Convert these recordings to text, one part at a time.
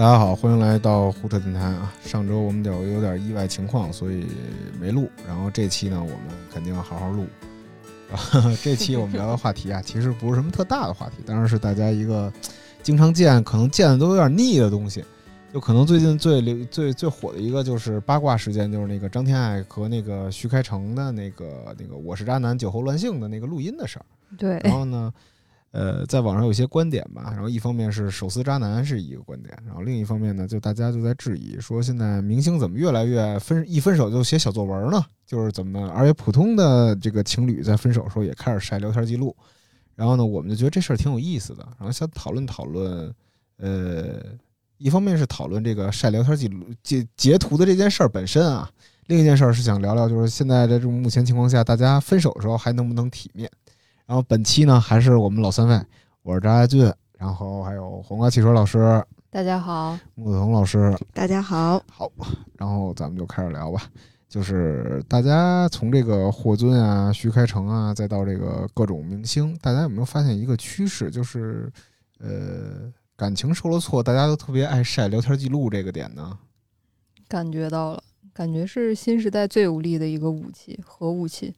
大家好，欢迎来到胡扯电台啊！上周我们有有点意外情况，所以没录。然后这期呢，我们肯定要好好录。这期我们聊的话题啊，其实不是什么特大的话题，当然是大家一个经常见，可能见的都有点腻的东西。就可能最近最流、最最火的一个就是八卦事件，就是那个张天爱和那个徐开成的那个那个“我是渣男，酒后乱性”的那个录音的事儿。对。然后呢？呃，在网上有些观点吧，然后一方面是手撕渣男是一个观点，然后另一方面呢，就大家就在质疑说，现在明星怎么越来越分一分手就写小作文呢？就是怎么，而且普通的这个情侣在分手的时候也开始晒聊天记录，然后呢，我们就觉得这事儿挺有意思的，然后想讨论讨论，呃，一方面是讨论这个晒聊天记录截截图的这件事儿本身啊，另一件事儿是想聊聊，就是现在的这种目前情况下，大家分手的时候还能不能体面？然后本期呢，还是我们老三位，我是张亚俊，然后还有黄瓜汽车老师，大家好，木子彤老师，大家好，好，然后咱们就开始聊吧。就是大家从这个霍尊啊、徐开诚啊，再到这个各种明星，大家有没有发现一个趋势？就是呃，感情受了挫，大家都特别爱晒聊天记录这个点呢？感觉到了，感觉是新时代最有力的一个武器，核武器。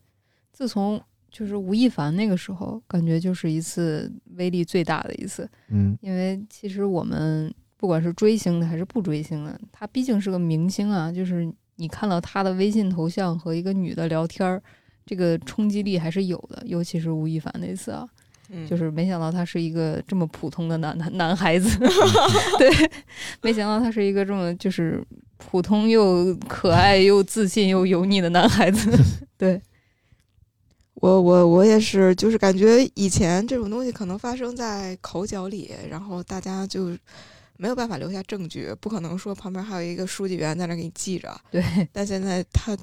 自从就是吴亦凡那个时候，感觉就是一次威力最大的一次。嗯，因为其实我们不管是追星的还是不追星的，他毕竟是个明星啊。就是你看到他的微信头像和一个女的聊天儿，这个冲击力还是有的。尤其是吴亦凡那次啊，就是没想到他是一个这么普通的男男男孩子 对，没想到他是一个这么就是普通又可爱又自信又油腻的男孩子，对。我我我也是，就是感觉以前这种东西可能发生在口角里，然后大家就没有办法留下证据，不可能说旁边还有一个书记员在那给你记着。对。但现在他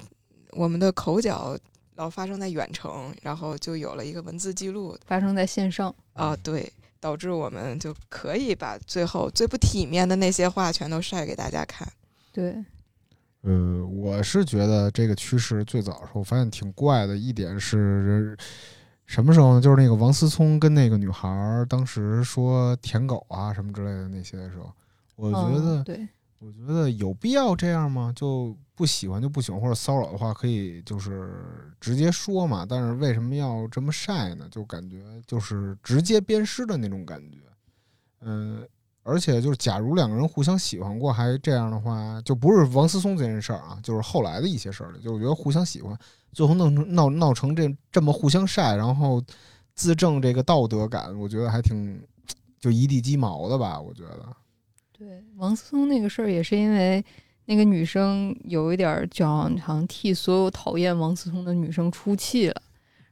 我们的口角老发生在远程，然后就有了一个文字记录，发生在线上啊，对，导致我们就可以把最后最不体面的那些话全都晒给大家看。对。呃，我是觉得这个趋势最早的时候，我发现挺怪的一点是，什么时候呢？就是那个王思聪跟那个女孩儿当时说舔狗啊什么之类的那些的时候，我觉得，对，我觉得有必要这样吗？就不喜欢就不喜欢，或者骚扰的话可以就是直接说嘛。但是为什么要这么晒呢？就感觉就是直接鞭尸的那种感觉，嗯。而且就是，假如两个人互相喜欢过，还这样的话，就不是王思聪这件事儿啊，就是后来的一些事儿了。就我觉得互相喜欢，最后弄成闹闹成这这么互相晒，然后自证这个道德感，我觉得还挺就一地鸡毛的吧。我觉得，对王思聪那个事儿，也是因为那个女生有一点就好像替所有讨厌王思聪的女生出气了。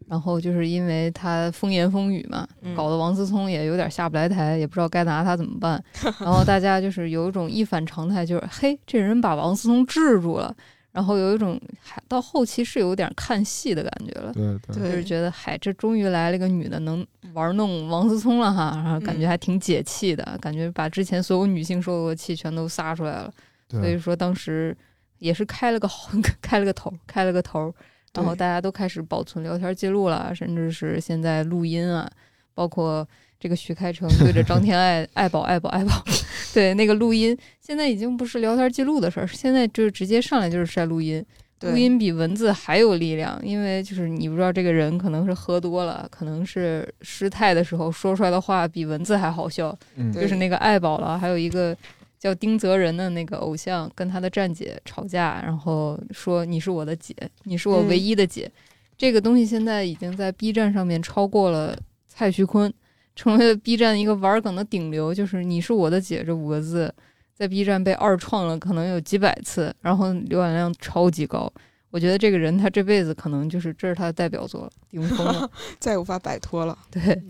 然后就是因为他风言风语嘛，搞得王思聪也有点下不来台，也不知道该拿他怎么办。然后大家就是有一种一反常态，就是嘿，这人把王思聪制住了。然后有一种还到后期是有点看戏的感觉了，对对，就是觉得嗨，这终于来了一个女的能玩弄王思聪了哈，然后感觉还挺解气的，感觉把之前所有女性受过的气全都撒出来了。所以说当时也是开了个 开了个头，开了个头。然后大家都开始保存聊天记录了，甚至是现在录音啊，包括这个徐开成对着张天爱爱宝爱宝爱宝，对那个录音，现在已经不是聊天记录的事儿，现在就是直接上来就是晒录音，录音比文字还有力量，因为就是你不知道这个人可能是喝多了，可能是失态的时候说出来的话比文字还好笑，就是那个爱宝了，还有一个。叫丁泽仁的那个偶像跟他的站姐吵架，然后说你是我的姐，你是我唯一的姐。这个东西现在已经在 B 站上面超过了蔡徐坤，成为了 B 站一个玩梗的顶流。就是你是我的姐这五个字，在 B 站被二创了，可能有几百次，然后浏览量超级高。我觉得这个人他这辈子可能就是这是他的代表作，顶峰了，再也无法摆脱了。对。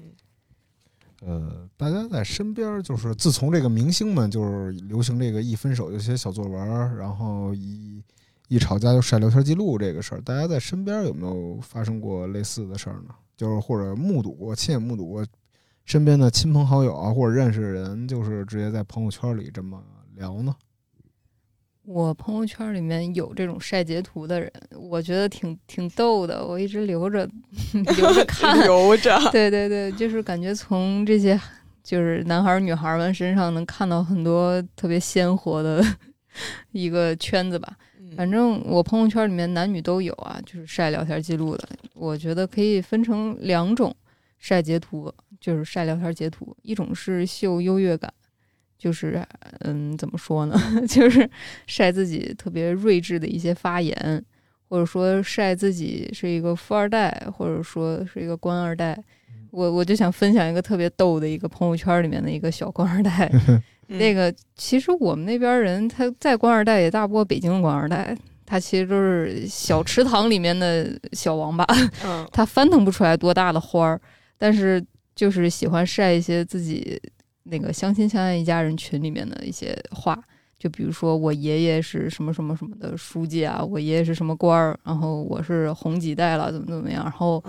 呃，大家在身边，就是自从这个明星们就是流行这个一分手就写小作文，然后一一吵架就晒聊天记录这个事儿，大家在身边有没有发生过类似的事儿呢？就是或者目睹过、亲眼目睹过身边的亲朋好友啊，或者认识的人，就是直接在朋友圈里这么聊呢？我朋友圈里面有这种晒截图的人，我觉得挺挺逗的，我一直留着 留着 看，留 着。对对对，就是感觉从这些就是男孩儿女孩儿们身上能看到很多特别鲜活的一个圈子吧。反正我朋友圈里面男女都有啊，就是晒聊天记录的。我觉得可以分成两种晒截图，就是晒聊天截图。一种是秀优越感，就是嗯，怎么说呢？就是晒自己特别睿智的一些发言，或者说晒自己是一个富二代，或者说是一个官二代。我我就想分享一个特别逗的一个朋友圈里面的一个小官二代。那个其实我们那边人，他再官二代也大不过北京的官二代，他其实都是小池塘里面的小王八，他翻腾不出来多大的花儿，但是就是喜欢晒一些自己那个相亲相爱一家人群里面的一些话，就比如说我爷爷是什么什么什么的书记啊，我爷爷是什么官儿，然后我是红几代了，怎么怎么样，然后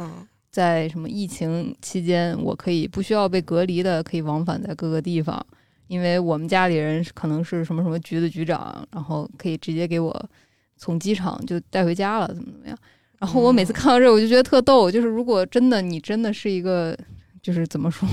在什么疫情期间，我可以不需要被隔离的，可以往返在各个地方。因为我们家里人可能是什么什么局的局长，然后可以直接给我从机场就带回家了，怎么怎么样？然后我每次看到这，我就觉得特逗。就是如果真的你真的是一个，就是怎么说，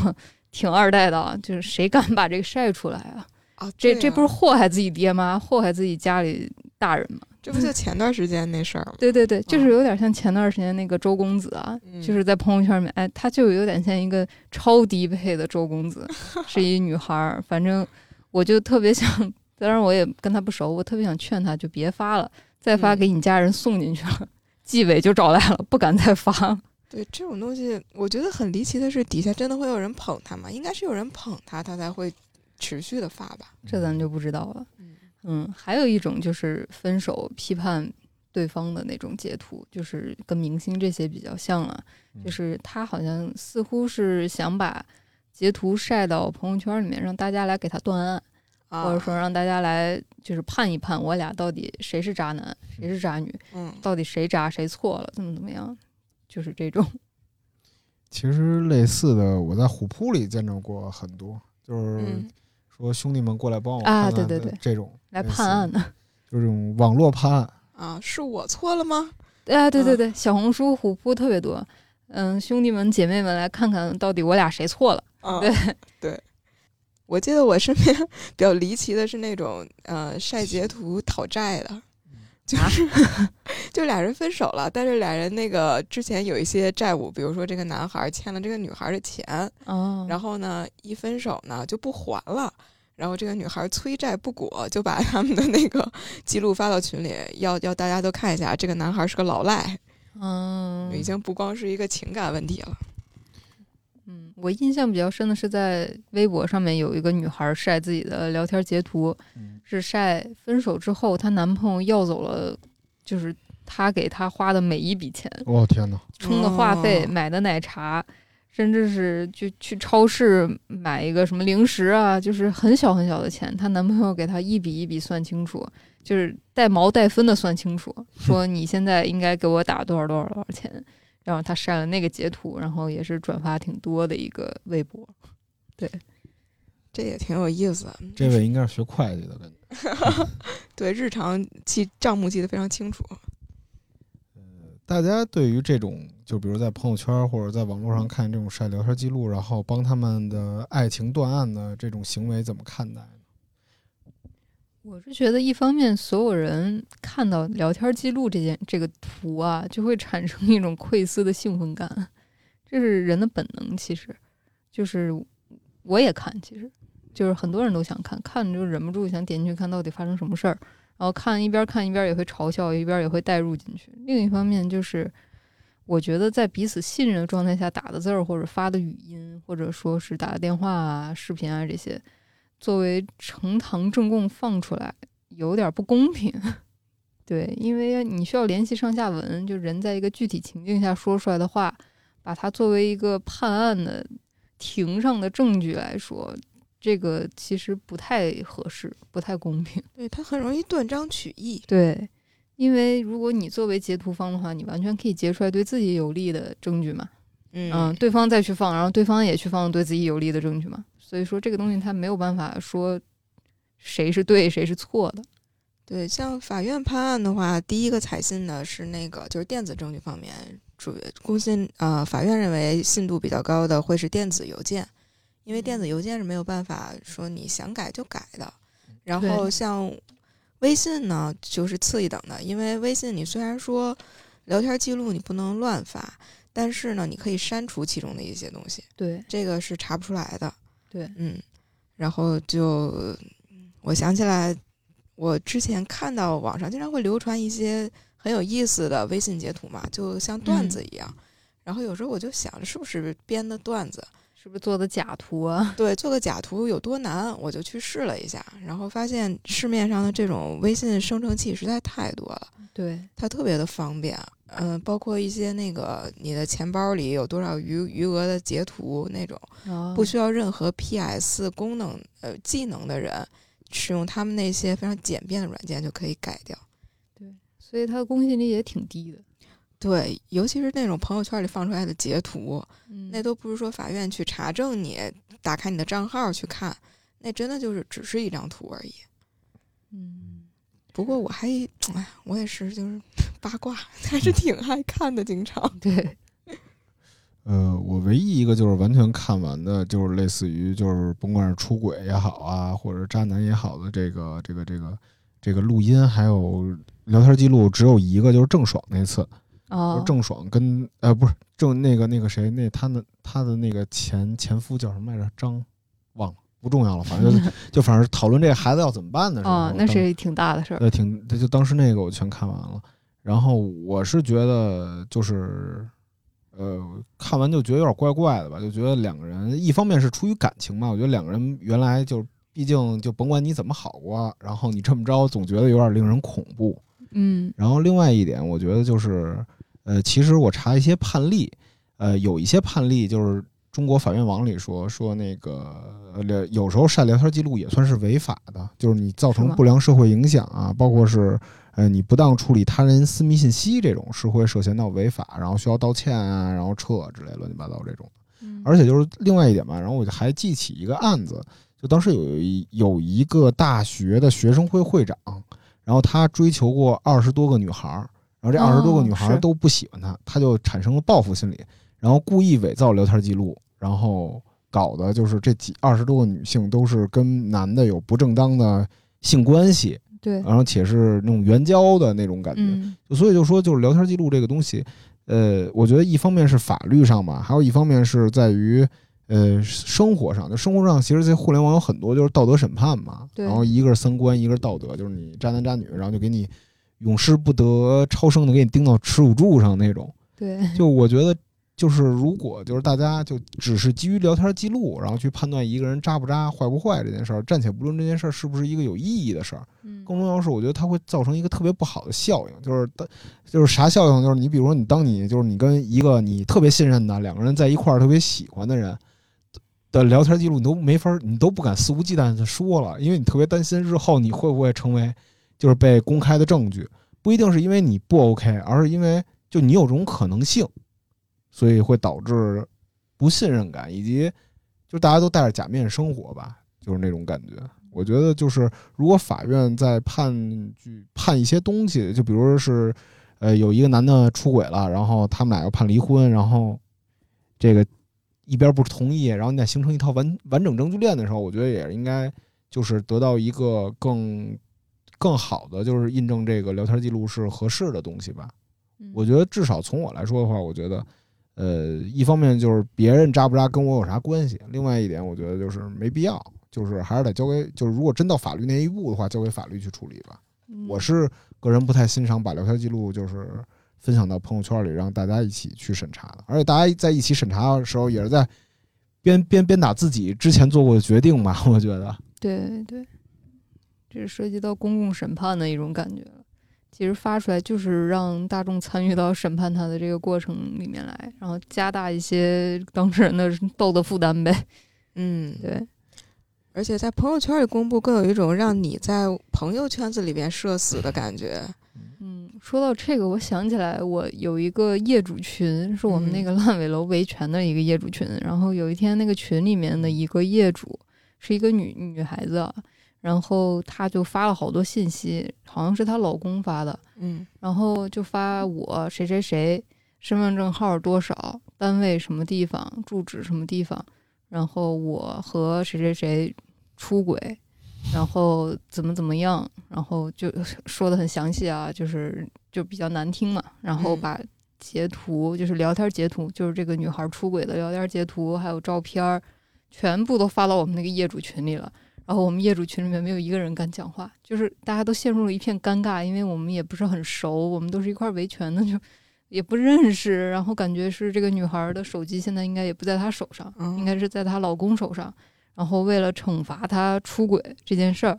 挺二代的，就是谁敢把这个晒出来啊？啊，这这不是祸害自己爹妈，祸害自己家里大人吗？这不就前段时间那事儿吗？对对对，就是有点像前段时间那个周公子啊，就是在朋友圈里面，哎，他就有点像一个超低配的周公子，是一女孩儿。反正我就特别想，当然我也跟他不熟，我特别想劝他，就别发了，再发给你家人送进去了，纪委就找来了，不敢再发。对这种东西，我觉得很离奇的是，底下真的会有人捧他吗？应该是有人捧他，他才会持续的发吧？这咱就不知道了。嗯，还有一种就是分手批判对方的那种截图，就是跟明星这些比较像了。就是他好像似乎是想把截图晒到朋友圈里面，让大家来给他断案，或者说让大家来就是判一判我俩到底谁是渣男，谁是渣女，嗯，到底谁渣谁错了，怎么怎么样，就是这种。其实类似的，我在虎扑里见着过很多，就是说兄弟们过来帮我啊，对对对，这种。来判案的，就这种网络判案啊，是我错了吗？啊，对对对，小红书、虎扑特别多。嗯，兄弟们、姐妹们，来看看到底我俩谁错了？啊对 对，我记得我身边 比较离奇的是那种呃晒截图讨债的，就是 就俩人分手了，但是俩人那个之前有一些债务，比如说这个男孩欠了这个女孩的钱，哦，然后呢一分手呢就不还了。然后这个女孩催债不果，就把他们的那个记录发到群里，要要大家都看一下，这个男孩是个老赖，嗯，已经不光是一个情感问题了。嗯，我印象比较深的是在微博上面有一个女孩晒自己的聊天截图，是晒分手之后她男朋友要走了，就是她给她花的每一笔钱，哦天哪，充的话费、买的奶茶。甚至是就去超市买一个什么零食啊，就是很小很小的钱，她男朋友给她一笔一笔算清楚，就是带毛带分的算清楚，说 你现在应该给我打多少多少多少钱，然后他晒了那个截图，然后也是转发挺多的一个微博。对，这也挺有意思。这位应该是学会计的，感觉。对，日常记账目记得非常清楚。大家对于这种，就比如在朋友圈或者在网络上看这种晒聊天记录，然后帮他们的爱情断案的这种行为，怎么看待呢？我是觉得，一方面，所有人看到聊天记录这件这个图啊，就会产生一种窥私的兴奋感，这是人的本能。其实，就是我也看，其实就是很多人都想看，看就忍不住想点进去看到底发生什么事儿。然后看一边看一边也会嘲笑，一边也会带入进去。另一方面就是，我觉得在彼此信任的状态下打的字儿，或者发的语音，或者说是打的电话啊、视频啊这些，作为呈堂证供放出来，有点不公平。对，因为你需要联系上下文，就人在一个具体情境下说出来的话，把它作为一个判案的庭上的证据来说。这个其实不太合适，不太公平。对他很容易断章取义。对，因为如果你作为截图方的话，你完全可以截出来对自己有利的证据嘛。嗯，对方再去放，然后对方也去放对自己有利的证据嘛。所以说这个东西它没有办法说谁是对谁是错的。对，像法院判案的话，第一个采信的是那个就是电子证据方面，主公信呃，法院认为信度比较高的会是电子邮件。因为电子邮件是没有办法说你想改就改的。然后像微信呢，就是次一等的，因为微信你虽然说聊天记录你不能乱发，但是呢，你可以删除其中的一些东西。对，这个是查不出来的。对，嗯，然后就我想起来，我之前看到网上经常会流传一些很有意思的微信截图嘛，就像段子一样。然后有时候我就想着，是不是编的段子？是不是做的假图啊？对，做个假图有多难？我就去试了一下，然后发现市面上的这种微信生成器实在太多了。对，它特别的方便。嗯，包括一些那个你的钱包里有多少余余额的截图那种，不需要任何 PS 功能呃技能的人，使用他们那些非常简便的软件就可以改掉。对，所以它的公信力也挺低的。对，尤其是那种朋友圈里放出来的截图，那都不是说法院去查证你，打开你的账号去看，那真的就是只是一张图而已。嗯，不过我还，哎，我也是，就是 八卦还是挺爱看的，经常。对，呃，我唯一一个就是完全看完的，就是类似于就是甭管是出轨也好啊，或者渣男也好的这个这个这个这个录音还有聊天记录，只有一个，就是郑爽那次。哦，郑爽跟呃不是郑那个那个谁那他的他的那个前前夫叫什么来着？张不重要了，反正就 就反正讨论这个孩子要怎么办的时候，哦，那是挺大的事儿。对，挺就当时那个我全看完了，然后我是觉得就是呃看完就觉得有点怪怪的吧，就觉得两个人一方面是出于感情嘛，我觉得两个人原来就毕竟就甭管你怎么好过，然后你这么着总觉得有点令人恐怖。嗯，然后另外一点，我觉得就是。呃，其实我查一些判例，呃，有一些判例就是中国法院网里说说那个聊，有时候晒聊天记录也算是违法的，就是你造成不良社会影响啊，包括是呃你不当处理他人私密信息这种，是会涉嫌到违法，然后需要道歉啊，然后撤之类乱七八糟这种。而且就是另外一点吧，然后我就还记起一个案子，就当时有一有一个大学的学生会会长，然后他追求过二十多个女孩儿。然后这二十多个女孩都不喜欢他，他就产生了报复心理，然后故意伪造聊天记录，然后搞的就是这几二十多个女性都是跟男的有不正当的性关系，对，然后且是那种援交的那种感觉，所以就说就是聊天记录这个东西，呃，我觉得一方面是法律上嘛，还有一方面是在于呃生活上，就生活上其实这互联网有很多就是道德审判嘛，然后一个是三观，一个是道德，就是你渣男渣女，然后就给你。永世不得超生的，给你钉到耻辱柱上那种。对，就我觉得，就是如果就是大家就只是基于聊天记录，然后去判断一个人渣不渣、坏不坏这件事儿，暂且不论这件事儿是不是一个有意义的事儿，嗯，更重要是，我觉得它会造成一个特别不好的效应，就是就是啥效应？就是你比如说，你当你就是你跟一个你特别信任的两个人在一块儿特别喜欢的人的聊天记录，你都没法，你都不敢肆无忌惮的说了，因为你特别担心日后你会不会成为。就是被公开的证据，不一定是因为你不 OK，而是因为就你有这种可能性，所以会导致不信任感，以及就大家都戴着假面生活吧，就是那种感觉。我觉得就是如果法院在判据判一些东西，就比如说是呃有一个男的出轨了，然后他们俩要判离婚，然后这个一边不同意，然后你再形成一套完完整证据链的时候，我觉得也应该就是得到一个更。更好的就是印证这个聊天记录是合适的东西吧。我觉得至少从我来说的话，我觉得，呃，一方面就是别人渣不渣跟我有啥关系，另外一点我觉得就是没必要，就是还是得交给，就是如果真到法律那一步的话，交给法律去处理吧。我是个人不太欣赏把聊天记录就是分享到朋友圈里让大家一起去审查的，而且大家在一起审查的时候也是在边边边打自己之前做过的决定吧。我觉得，对对。这是涉及到公共审判的一种感觉了。其实发出来就是让大众参与到审判他的这个过程里面来，然后加大一些当事人的道德负担呗。嗯，对。而且在朋友圈里公布，更有一种让你在朋友圈子里边社死的感觉。嗯，说到这个，我想起来，我有一个业主群，是我们那个烂尾楼维权的一个业主群。然后有一天，那个群里面的一个业主是一个女女孩子。然后她就发了好多信息，好像是她老公发的，嗯，然后就发我谁谁谁身份证号多少，单位什么地方，住址什么地方，然后我和谁谁谁出轨，然后怎么怎么样，然后就说的很详细啊，就是就比较难听嘛。然后把截图，就是聊天截图，就是这个女孩出轨的聊天截图，还有照片，全部都发到我们那个业主群里了。然后我们业主群里面没有一个人敢讲话，就是大家都陷入了一片尴尬，因为我们也不是很熟，我们都是一块维权的，就也不认识。然后感觉是这个女孩的手机现在应该也不在她手上，应该是在她老公手上。然后为了惩罚她出轨这件事儿，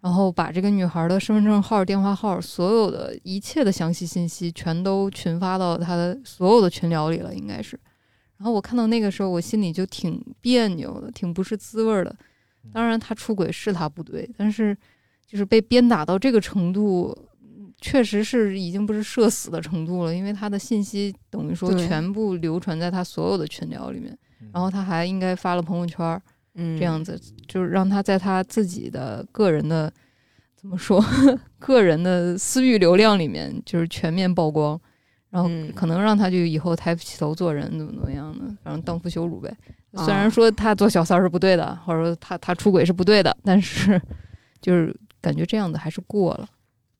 然后把这个女孩的身份证号、电话号、所有的一切的详细信息全都群发到她的所有的群聊里了，应该是。然后我看到那个时候，我心里就挺别扭的，挺不是滋味的。当然，他出轨是他不对，但是就是被鞭打到这个程度，确实是已经不是社死的程度了。因为他的信息等于说全部流传在他所有的群聊里面，然后他还应该发了朋友圈，这样子就是让他在他自己的个人的怎么说，个人的私域流量里面就是全面曝光，然后可能让他就以后抬不起头做人，怎么怎么样的，反正荡妇羞辱呗。虽然说他做小三儿是不对的，或者说他他出轨是不对的，但是就是感觉这样的还是过了，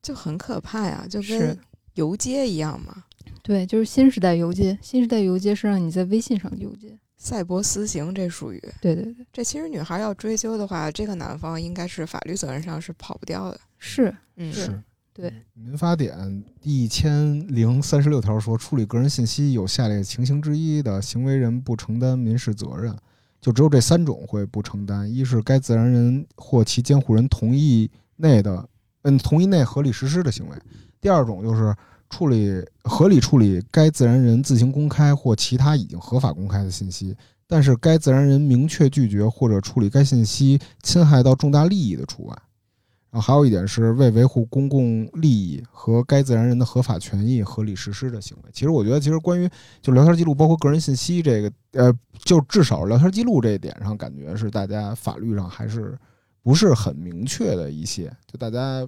就很可怕呀，就跟游街一样嘛。对，就是新时代游街，新时代游街是让你在微信上游街，赛博私刑这属于。对对对，这其实女孩要追究的话，这个男方应该是法律责任上是跑不掉的。是，嗯是。民法典第一千零三十六条说，处理个人信息有下列情形之一的行为人不承担民事责任，就只有这三种会不承担：一是该自然人或其监护人同意内的，嗯，同意内合理实施的行为；第二种就是处理合理处理该自然人自行公开或其他已经合法公开的信息，但是该自然人明确拒绝或者处理该信息侵害到重大利益的除外。然后还有一点是为维护公共利益和该自然人的合法权益合理实施的行为。其实我觉得，其实关于就聊天记录，包括个人信息这个，呃，就至少聊天记录这一点上，感觉是大家法律上还是不是很明确的一些。就大家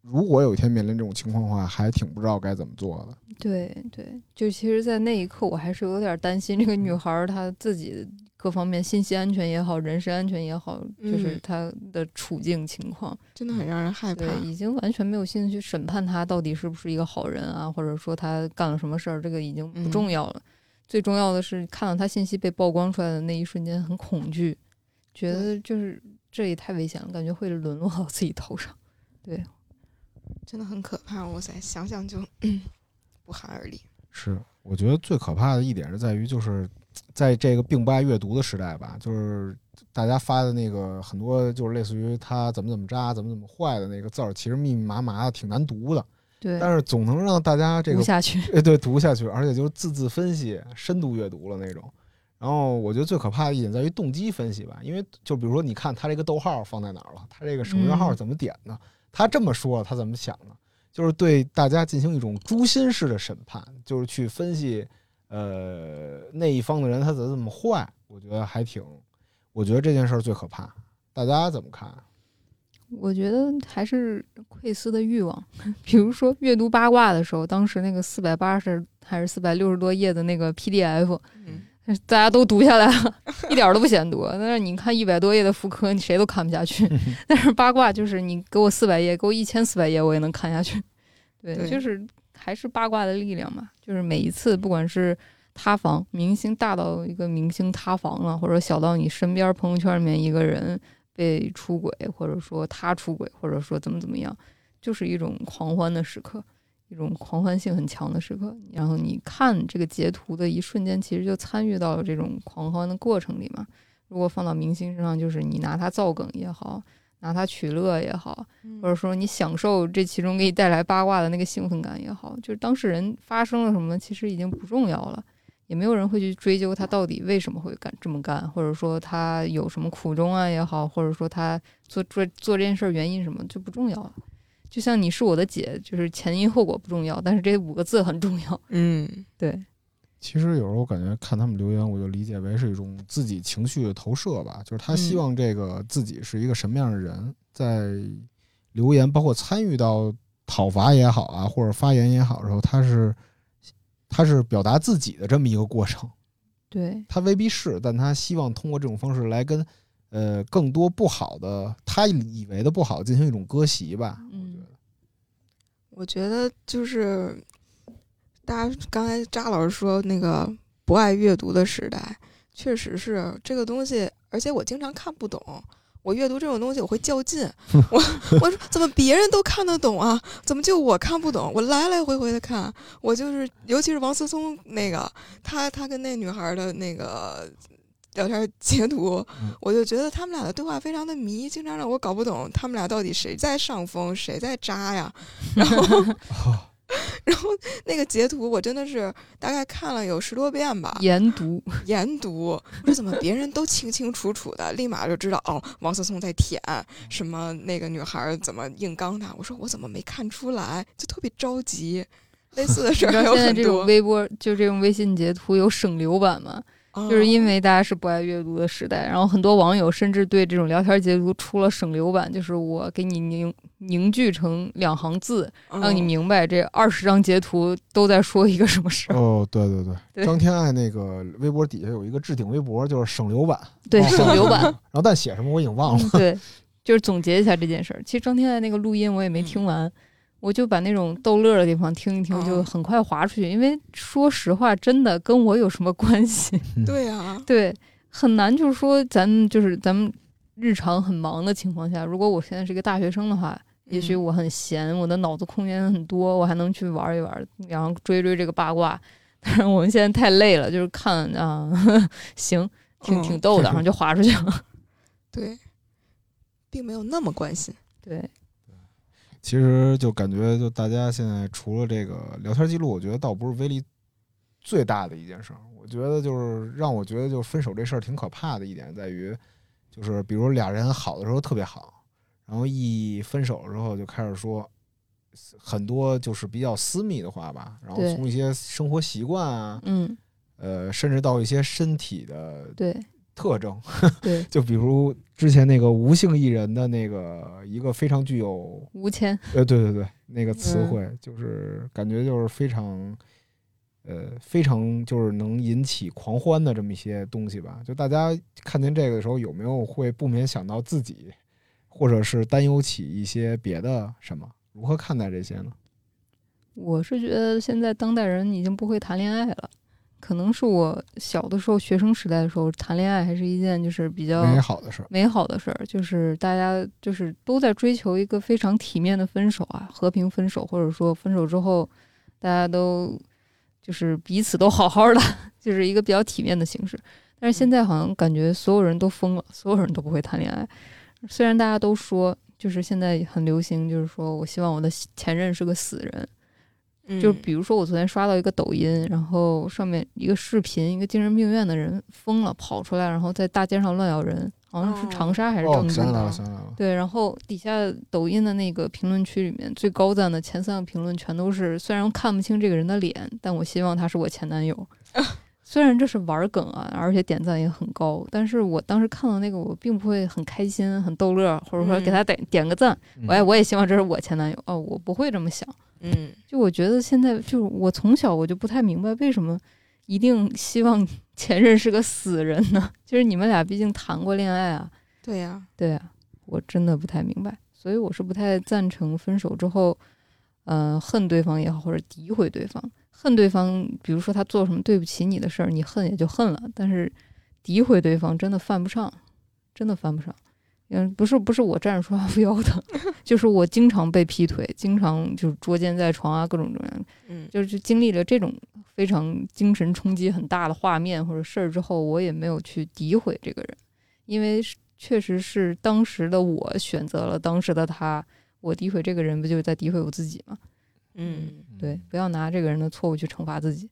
如果有一天面临这种情况的话，还挺不知道该怎么做的。对对，就其实，在那一刻，我还是有点担心这个女孩她自己。各方面信息安全也好，人身安全也好，就是他的处境情况，真的很让人害怕。对，已经完全没有兴趣审判他到底是不是一个好人啊，或者说他干了什么事儿，这个已经不重要了。最重要的是看到他信息被曝光出来的那一瞬间，很恐惧，觉得就是这也太危险了，感觉会沦落到自己头上。对，真的很可怕。哇塞，想想就 不寒而栗。是，我觉得最可怕的一点是在于就是。在这个并不爱阅读的时代吧，就是大家发的那个很多，就是类似于他怎么怎么渣，怎么怎么坏的那个字儿，其实密密麻麻的，挺难读的。对，但是总能让大家这个读下去。哎，对，读下去，而且就是字字分析、深度阅读了那种。然后我觉得最可怕的一点在于动机分析吧，因为就比如说，你看他这个逗号放在哪儿了，他这个省略号怎么点的，他这么说，他怎么想的，就是对大家进行一种诛心式的审判，就是去分析。呃，那一方的人他怎么这么坏？我觉得还挺，我觉得这件事儿最可怕。大家怎么看？我觉得还是窥私的欲望。比如说阅读八卦的时候，当时那个四百八十还是四百六十多页的那个 PDF，大家都读下来了，一点都不嫌多。但是你看一百多页的妇科，你谁都看不下去。但是八卦就是你给我四百页，给我一千四百页，我也能看下去。对，就是。还是八卦的力量嘛，就是每一次，不管是塌房，明星大到一个明星塌房了，或者小到你身边朋友圈里面一个人被出轨，或者说他出轨，或者说怎么怎么样，就是一种狂欢的时刻，一种狂欢性很强的时刻。然后你看这个截图的一瞬间，其实就参与到了这种狂欢的过程里嘛。如果放到明星身上，就是你拿他造梗也好。拿它取乐也好，或者说你享受这其中给你带来八卦的那个兴奋感也好，就是当事人发生了什么，其实已经不重要了，也没有人会去追究他到底为什么会干这么干，或者说他有什么苦衷啊也好，或者说他做做做这件事原因什么就不重要了。就像你是我的姐，就是前因后果不重要，但是这五个字很重要。嗯，对。其实有时候我感觉看他们留言，我就理解为是一种自己情绪的投射吧。就是他希望这个自己是一个什么样的人，在留言包括参与到讨伐也好啊，或者发言也好的时候，他是他是表达自己的这么一个过程。对他未必是，但他希望通过这种方式来跟呃更多不好的他以为的不好进行一种割席吧。嗯，我觉得就是大家刚才扎老师说那个不爱阅读的时代，确实是这个东西，而且我经常看不懂。我阅读这种东西，我会较劲。我我说怎么别人都看得懂啊？怎么就我看不懂？我来来回回的看，我就是尤其是王思聪那个，他他跟那女孩的那个聊天截图，我就觉得他们俩的对话非常的迷，经常让我搞不懂他们俩到底谁在上风，谁在渣呀？然后。然后那个截图我真的是大概看了有十多遍吧，研读研读，说怎么别人都清清楚楚的，立马就知道哦，王思聪在舔什么，那个女孩怎么硬刚他，我说我怎么没看出来，就特别着急。类似的事儿有现在这种微博就这种微信截图有省流版吗？就是因为大家是不爱阅读的时代，然后很多网友甚至对这种聊天截图出了省流版，就是我给你凝凝聚成两行字，让你明白这二十张截图都在说一个什么事儿。哦，对对对，张天爱那个微博底下有一个置顶微博，就是省流版，对省流版。然后但写什么我已经忘了。对，就是总结一下这件事儿。其实张天爱那个录音我也没听完。我就把那种逗乐的地方听一听，就很快划出去。因为说实话，真的跟我有什么关系？对啊，对，很难。就是说，咱就是咱们日常很忙的情况下，如果我现在是一个大学生的话，也许我很闲，我的脑子空间很多，我还能去玩一玩，然后追追这个八卦。但是我们现在太累了，就是看啊，行，挺挺逗的，然后就划出去了。对，并没有那么关心。对。其实就感觉，就大家现在除了这个聊天记录，我觉得倒不是威力最大的一件事儿。我觉得就是让我觉得，就分手这事儿挺可怕的一点在于，就是比如俩人好的时候特别好，然后一分手之后就开始说很多就是比较私密的话吧，然后从一些生活习惯啊，嗯，呃，甚至到一些身体的对。特征，对，就比如之前那个无性艺人的那个一个非常具有无谦，呃，对对对，那个词汇就是感觉就是非常，呃，非常就是能引起狂欢的这么一些东西吧。就大家看见这个的时候，有没有会不免想到自己，或者是担忧起一些别的什么？如何看待这些呢？我是觉得现在当代人已经不会谈恋爱了。可能是我小的时候，学生时代的时候，谈恋爱还是一件就是比较美好的事儿。美好的事儿就是大家就是都在追求一个非常体面的分手啊，和平分手，或者说分手之后大家都就是彼此都好好的，就是一个比较体面的形式。但是现在好像感觉所有人都疯了，所有人都不会谈恋爱。虽然大家都说，就是现在很流行，就是说我希望我的前任是个死人。就比如说，我昨天刷到一个抖音，然后上面一个视频，一个精神病院的人疯了，跑出来，然后在大街上乱咬人，好像是长沙还是郑州的。对，然后底下抖音的那个评论区里面最高赞的前三个评论全都是：虽然看不清这个人的脸，但我希望他是我前男友。虽然这是玩梗啊，而且点赞也很高，但是我当时看到那个，我并不会很开心、很逗乐，或者说给他点点个赞。我我也希望这是我前男友哦，我不会这么想。嗯，就我觉得现在就是我从小我就不太明白为什么一定希望 前任是个死人呢？就是你们俩毕竟谈过恋爱啊。对呀，对呀，我真的不太明白，所以我是不太赞成分手之后，嗯，恨对方也好，或者诋毁对方。恨对方，比如说他做什么对不起你的事儿，你恨也就恨了。但是诋毁对方真的犯不上，真的犯不上。嗯，不是不是我站着说话不腰疼，就是我经常被劈腿，经常就是捉奸在床啊，各种各样。嗯，就是经历了这种非常精神冲击很大的画面或者事儿之后，我也没有去诋毁这个人，因为确实是当时的我选择了当时的他，我诋毁这个人不就是在诋毁我自己吗？嗯，对，不要拿这个人的错误去惩罚自己。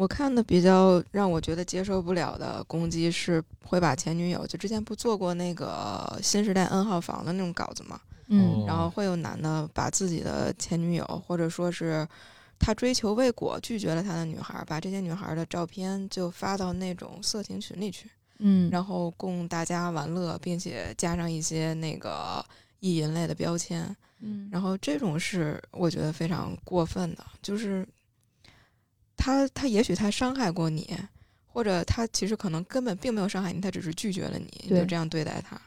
我看的比较让我觉得接受不了的攻击是会把前女友，就之前不做过那个新时代 N 号房的那种稿子嘛，嗯，然后会有男的把自己的前女友，或者说是他追求未果拒绝了他的女孩，把这些女孩的照片就发到那种色情群里去，嗯，然后供大家玩乐，并且加上一些那个意淫类的标签。嗯，然后这种是我觉得非常过分的，就是他他也许他伤害过你，或者他其实可能根本并没有伤害你，他只是拒绝了你，你就这样对待他，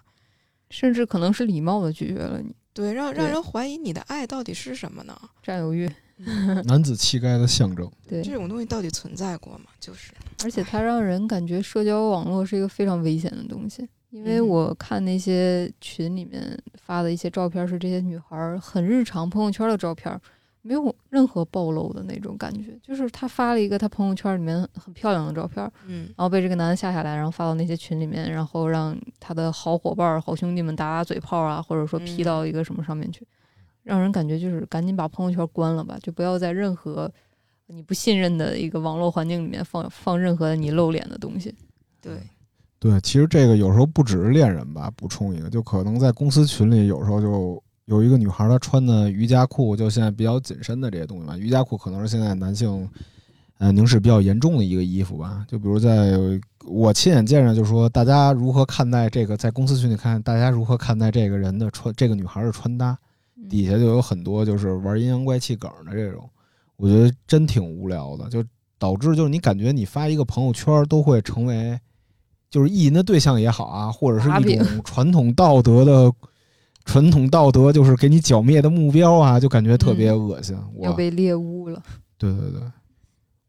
甚至可能是礼貌的拒绝了你。对，让让人怀疑你的爱到底是什么呢？占有欲，男子气概的象征。对，这种东西到底存在过吗？就是，而且它让人感觉社交网络是一个非常危险的东西。因为我看那些群里面发的一些照片，是这些女孩很日常朋友圈的照片。没有任何暴露的那种感觉，就是他发了一个他朋友圈里面很漂亮的照片，嗯，然后被这个男的下下来，然后发到那些群里面，然后让他的好伙伴、好兄弟们打打嘴炮啊，或者说 P 到一个什么上面去，让人感觉就是赶紧把朋友圈关了吧，就不要在任何你不信任的一个网络环境里面放放任何你露脸的东西。对，对，其实这个有时候不只是恋人吧，补充一个，就可能在公司群里有时候就。有一个女孩，她穿的瑜伽裤，就现在比较紧身的这些东西吧。瑜伽裤可能是现在男性，呃，凝视比较严重的一个衣服吧。就比如在我亲眼见着，就说大家如何看待这个，在公司群里看大家如何看待这个人的穿，这个女孩的穿搭，底下就有很多就是玩阴阳怪气梗的这种，我觉得真挺无聊的，就导致就是你感觉你发一个朋友圈都会成为就是意淫的对象也好啊，或者是一种传统道德的。传统道德就是给你剿灭的目标啊，就感觉特别恶心。要被猎污了。对对对，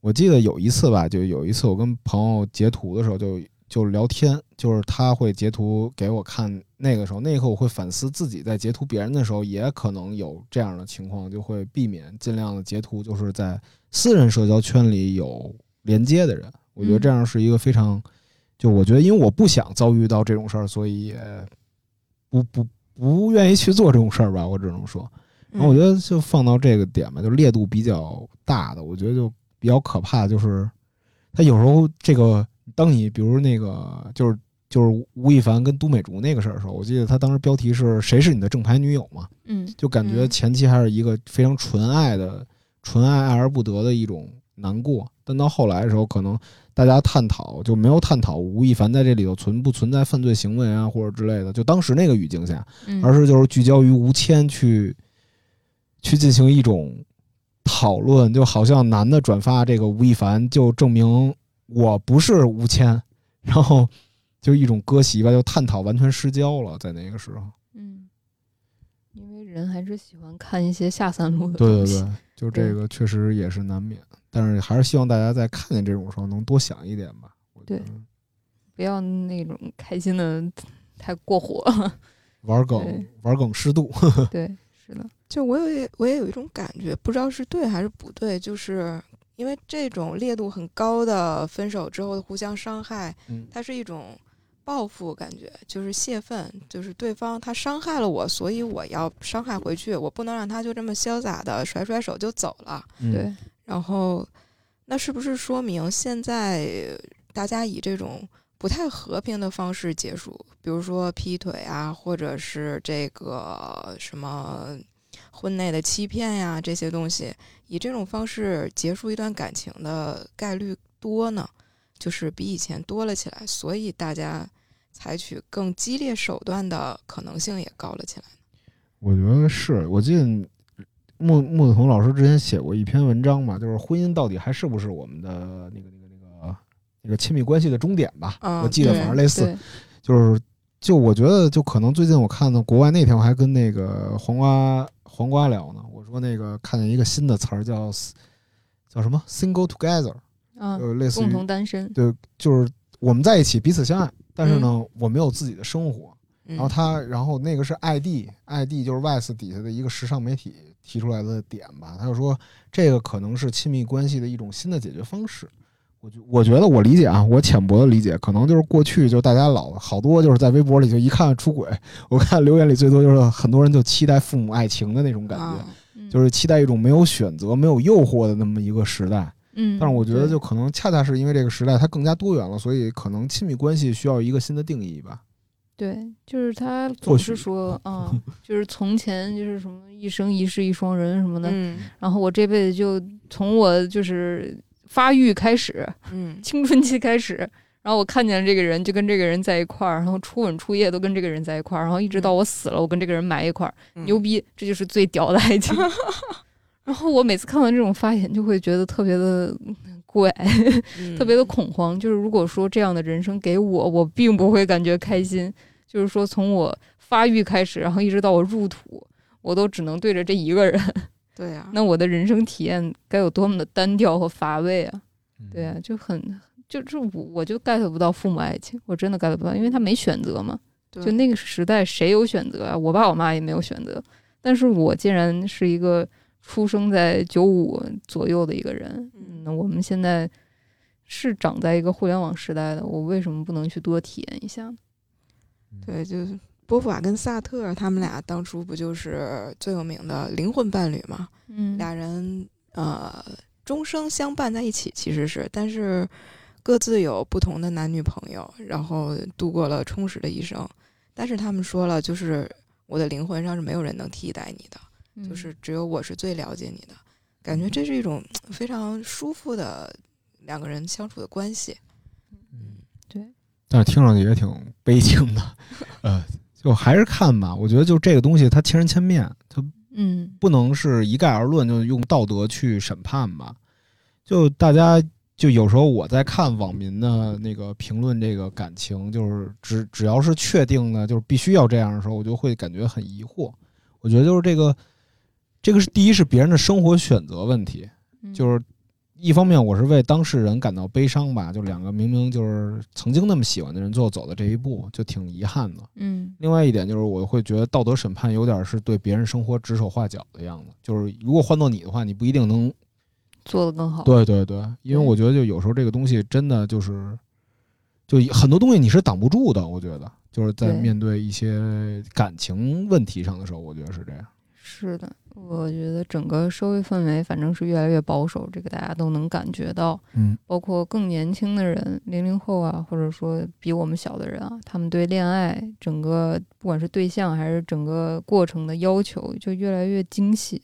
我记得有一次吧，就有一次我跟朋友截图的时候，就就聊天，就是他会截图给我看。那个时候，那一刻我会反思自己在截图别人的时候，也可能有这样的情况，就会避免尽量的截图，就是在私人社交圈里有连接的人。我觉得这样是一个非常，就我觉得，因为我不想遭遇到这种事儿，所以也不不。不愿意去做这种事儿吧，我只能说。然后我觉得就放到这个点吧，就烈度比较大的，我觉得就比较可怕。就是他有时候这个，当你比如那个，就是就是吴亦凡跟都美竹那个事儿的时候，我记得他当时标题是“谁是你的正牌女友”嘛，嗯，就感觉前期还是一个非常纯爱的、纯爱爱而不得的一种难过。但到后来的时候，可能。大家探讨就没有探讨吴亦凡在这里头存不存在犯罪行为啊，或者之类的。就当时那个语境下，而是就是聚焦于吴谦去去进行一种讨论，就好像男的转发这个吴亦凡，就证明我不是吴谦，然后就一种割席吧，就探讨完全失焦了，在那个时候。嗯，因为人还是喜欢看一些下三路的东西。对对对，就这个确实也是难免。但是还是希望大家在看见这种时候能多想一点吧。对，不要那种开心的 太过火，玩梗玩梗适度。对，是的。就我有我也有一种感觉，不知道是对还是不对，就是因为这种烈度很高的分手之后的互相伤害，它是一种报复感觉，就是泄愤，就是对方他伤害了我，所以我要伤害回去，我不能让他就这么潇洒的甩甩手就走了。对。然后，那是不是说明现在大家以这种不太和平的方式结束，比如说劈腿啊，或者是这个什么婚内的欺骗呀这些东西，以这种方式结束一段感情的概率多呢？就是比以前多了起来，所以大家采取更激烈手段的可能性也高了起来。我觉得是，我记得。穆穆子彤老师之前写过一篇文章嘛，就是婚姻到底还是不是我们的那个那个那个那个亲密关系的终点吧？我记得反正类似，就是就我觉得就可能最近我看到国外那天我还跟那个黄瓜黄瓜聊呢，我说那个看见一个新的词儿叫叫什么 “single together”，嗯，类似于共同单身，对，就是我们在一起彼此相爱，但是呢，我没有自己的生活。然后他，然后那个是 ID，ID 就是 Vice 底下的一个时尚媒体。提出来的点吧，他就说这个可能是亲密关系的一种新的解决方式。我觉我觉得我理解啊，我浅薄的理解，可能就是过去就大家老好多就是在微博里就一看出轨，我看留言里最多就是很多人就期待父母爱情的那种感觉，就是期待一种没有选择、没有诱惑的那么一个时代。嗯，但是我觉得就可能恰恰是因为这个时代它更加多元了，所以可能亲密关系需要一个新的定义吧。对，就是他总是说，嗯，就是从前就是什么一生一世一双人什么的，然后我这辈子就从我就是发育开始，嗯，青春期开始，然后我看见了这个人就跟这个人在一块儿，然后初吻初夜都跟这个人在一块儿，然后一直到我死了，我跟这个人埋一块儿，牛逼，这就是最屌的爱情。然后我每次看完这种发言，就会觉得特别的。怪，特别的恐慌。就是如果说这样的人生给我，我并不会感觉开心。就是说，从我发育开始，然后一直到我入土，我都只能对着这一个人。对呀，那我的人生体验该有多么的单调和乏味啊！对啊，就很就这我我就 get 不到父母爱情，我真的 get 不到，因为他没选择嘛。就那个时代，谁有选择啊？我爸我妈也没有选择，但是我竟然是一个出生在九五左右的一个人。那我们现在是长在一个互联网时代的，我为什么不能去多体验一下呢？对，就是波伏娃跟萨特，他们俩当初不就是最有名的灵魂伴侣嘛？嗯，俩人呃终生相伴在一起，其实是，但是各自有不同的男女朋友，然后度过了充实的一生。但是他们说了，就是我的灵魂上是没有人能替代你的，就是只有我是最了解你的。感觉这是一种非常舒服的两个人相处的关系。嗯，对。但是听上去也挺悲情的，呃，就还是看吧。我觉得就这个东西，它千人千面，它嗯，不能是一概而论，就用道德去审判吧。就大家。就有时候我在看网民的那个评论，这个感情就是只只要是确定的，就是必须要这样的时候，我就会感觉很疑惑。我觉得就是这个，这个是第一是别人的生活选择问题，就是一方面我是为当事人感到悲伤吧，就两个明明就是曾经那么喜欢的人，最后走的这一步，就挺遗憾的。嗯。另外一点就是我会觉得道德审判有点是对别人生活指手画脚的样子，就是如果换做你的话，你不一定能。做得更好，对对对，因为我觉得就有时候这个东西真的就是，就很多东西你是挡不住的。我觉得就是在面对一些感情问题上的时候，我觉得是这样。是的，我觉得整个社会氛围反正是越来越保守，这个大家都能感觉到。嗯，包括更年轻的人，零零后啊，或者说比我们小的人啊，他们对恋爱整个不管是对象还是整个过程的要求，就越来越精细。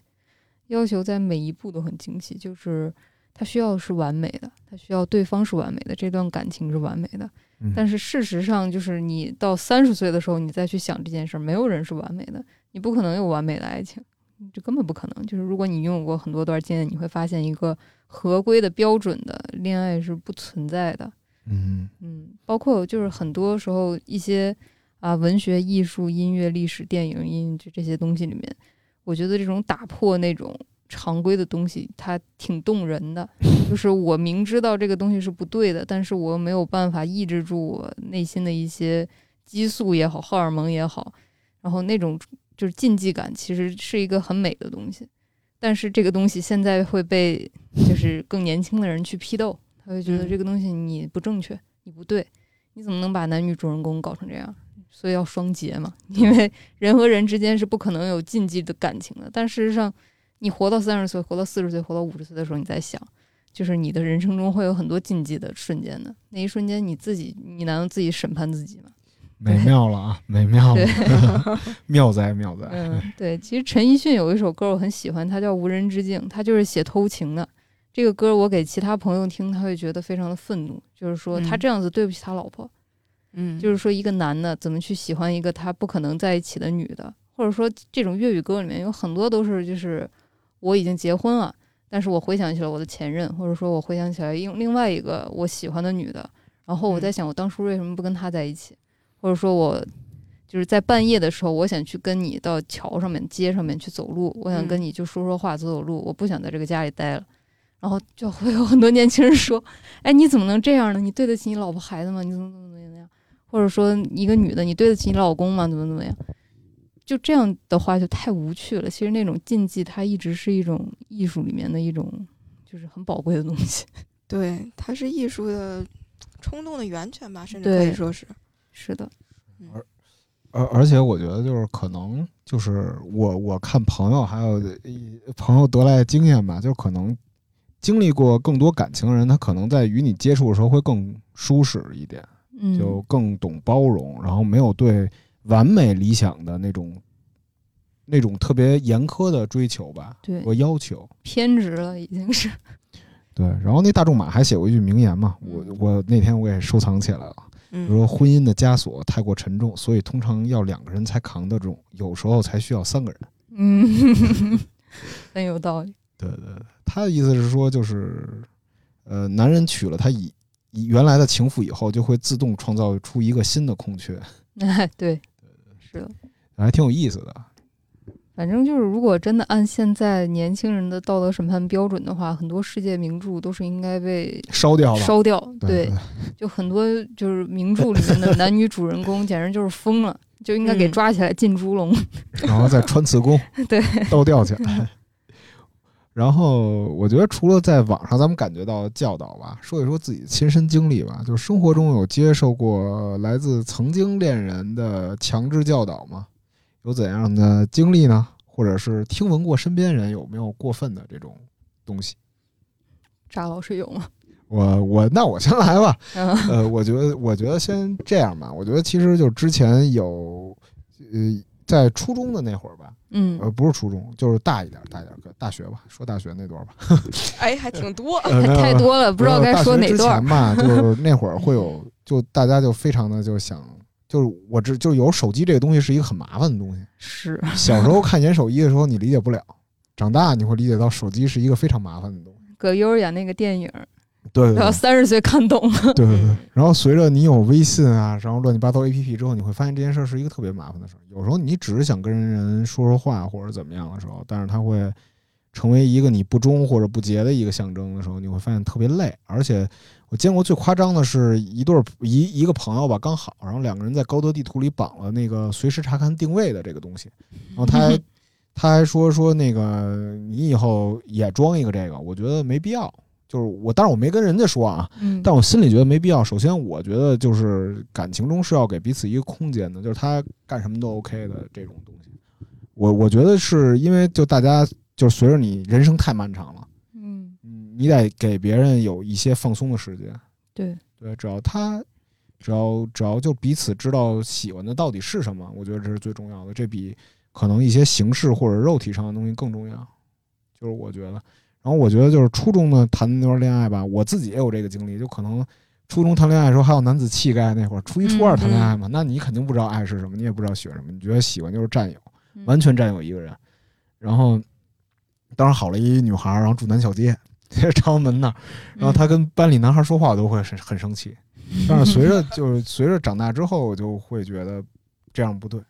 要求在每一步都很精细，就是他需要是完美的，他需要对方是完美的，这段感情是完美的。但是事实上，就是你到三十岁的时候，你再去想这件事儿，没有人是完美的，你不可能有完美的爱情，这根本不可能。就是如果你拥有过很多段经验，你会发现一个合规的标准的恋爱是不存在的。嗯嗯，包括就是很多时候一些啊文学、艺术、音乐、历史、电影、音就这些东西里面。我觉得这种打破那种常规的东西，它挺动人的。就是我明知道这个东西是不对的，但是我没有办法抑制住我内心的一些激素也好，荷尔蒙也好，然后那种就是禁忌感，其实是一个很美的东西。但是这个东西现在会被就是更年轻的人去批斗，他会觉得这个东西你不正确，你不对，你怎么能把男女主人公搞成这样？所以要双节嘛，因为人和人之间是不可能有禁忌的感情的。但事实上，你活到三十岁、活到四十岁、活到五十岁的时候，你在想，就是你的人生中会有很多禁忌的瞬间的。那一瞬间，你自己，你难道自己审判自己吗？美妙了啊，美妙了，妙哉妙哉。嗯，对。其实陈奕迅有一首歌我很喜欢，它叫《无人之境》，他就是写偷情的。这个歌我给其他朋友听，他会觉得非常的愤怒，就是说他这样子对不起他老婆。嗯，就是说，一个男的怎么去喜欢一个他不可能在一起的女的，或者说这种粤语歌里面有很多都是，就是我已经结婚了，但是我回想起了我的前任，或者说我回想起来另另外一个我喜欢的女的，然后我在想我当初为什么不跟他在一起，或者说我就是在半夜的时候，我想去跟你到桥上面、街上面去走路，我想跟你就说说话、走走路，我不想在这个家里待了，然后就会有很多年轻人说，哎，你怎么能这样呢？你对得起你老婆孩子吗？你怎么怎么怎么样？或者说，一个女的，你对得起你老公吗？怎么怎么样？就这样的话就太无趣了。其实那种禁忌，它一直是一种艺术里面的一种，就是很宝贵的东西。对，它是艺术的冲动的源泉吧，甚至可以说是。是的。而而而且，我觉得就是可能就是我我看朋友还有朋友得来的经验吧，就可能经历过更多感情的人，他可能在与你接触的时候会更舒适一点。就更懂包容，然后没有对完美理想的那种那种特别严苛的追求吧，对，和要求偏执了已经是。对，然后那大仲马还写过一句名言嘛，我我那天我也收藏起来了，比如说婚姻的枷锁太过沉重，所以通常要两个人才扛得住，有时候才需要三个人。嗯，很有道理。对对对，他的意思是说就是。呃，男人娶了她以以原来的情妇以后，就会自动创造出一个新的空缺。哎，对，是的，还挺有意思的。反正就是，如果真的按现在年轻人的道德审判标准的话，很多世界名著都是应该被烧掉了。烧掉，对，就很多就是名著里面的男女主人公，简直就是疯了，就应该给抓起来进猪笼，然后再穿刺弓，对，倒吊起来。然后我觉得，除了在网上咱们感觉到教导吧，说一说自己亲身经历吧，就是生活中有接受过来自曾经恋人的强制教导吗？有怎样的经历呢？或者是听闻过身边人有没有过分的这种东西？扎老师有吗？我我那我先来吧。呃，我觉得我觉得先这样吧。我觉得其实就之前有呃，在初中的那会儿吧，嗯，呃，不是初中，就是大一点大一点个大学吧，说大学那段吧。哎，还挺多，太多了，不知道该说哪段吧。就是那会儿会有，就大家就非常的就想。就是我这，就有手机这个东西是一个很麻烦的东西。是小时候看眼手机的时候，你理解不了；长大你会理解到手机是一个非常麻烦的东西。葛优演那个电影，对，要三十岁看懂。对对对。然后随着你有微信啊，然后乱七八糟 APP 之后，你会发现这件事是一个特别麻烦的事儿。有时候你只是想跟人说说话或者怎么样的时候，但是他会成为一个你不忠或者不洁的一个象征的时候，你会发现特别累，而且。我见过最夸张的是一对一一个朋友吧，刚好，然后两个人在高德地图里绑了那个随时查看定位的这个东西，然后他还 他还说说那个你以后也装一个这个，我觉得没必要，就是我，但是我没跟人家说啊，但我心里觉得没必要。首先，我觉得就是感情中是要给彼此一个空间的，就是他干什么都 OK 的这种东西。我我觉得是因为就大家就是随着你人生太漫长了。嗯你得给别人有一些放松的时间，对对，只要他，只要只要就彼此知道喜欢的到底是什么，我觉得这是最重要的。这比可能一些形式或者肉体上的东西更重要。就是我觉得，然后我觉得就是初中呢谈那段恋爱吧，我自己也有这个经历，就可能初中谈恋爱的时候还有男子气概，那会儿初一初二谈恋爱嘛，那你肯定不知道爱是什么，你也不知道喜欢什么，你觉得喜欢就是占有，完全占有一个人。然后当时好了一女孩，然后住南小街。在朝阳门那儿，然后她跟班里男孩说话，我都会很很生气。但是随着就是随着长大之后，我就会觉得这样不对。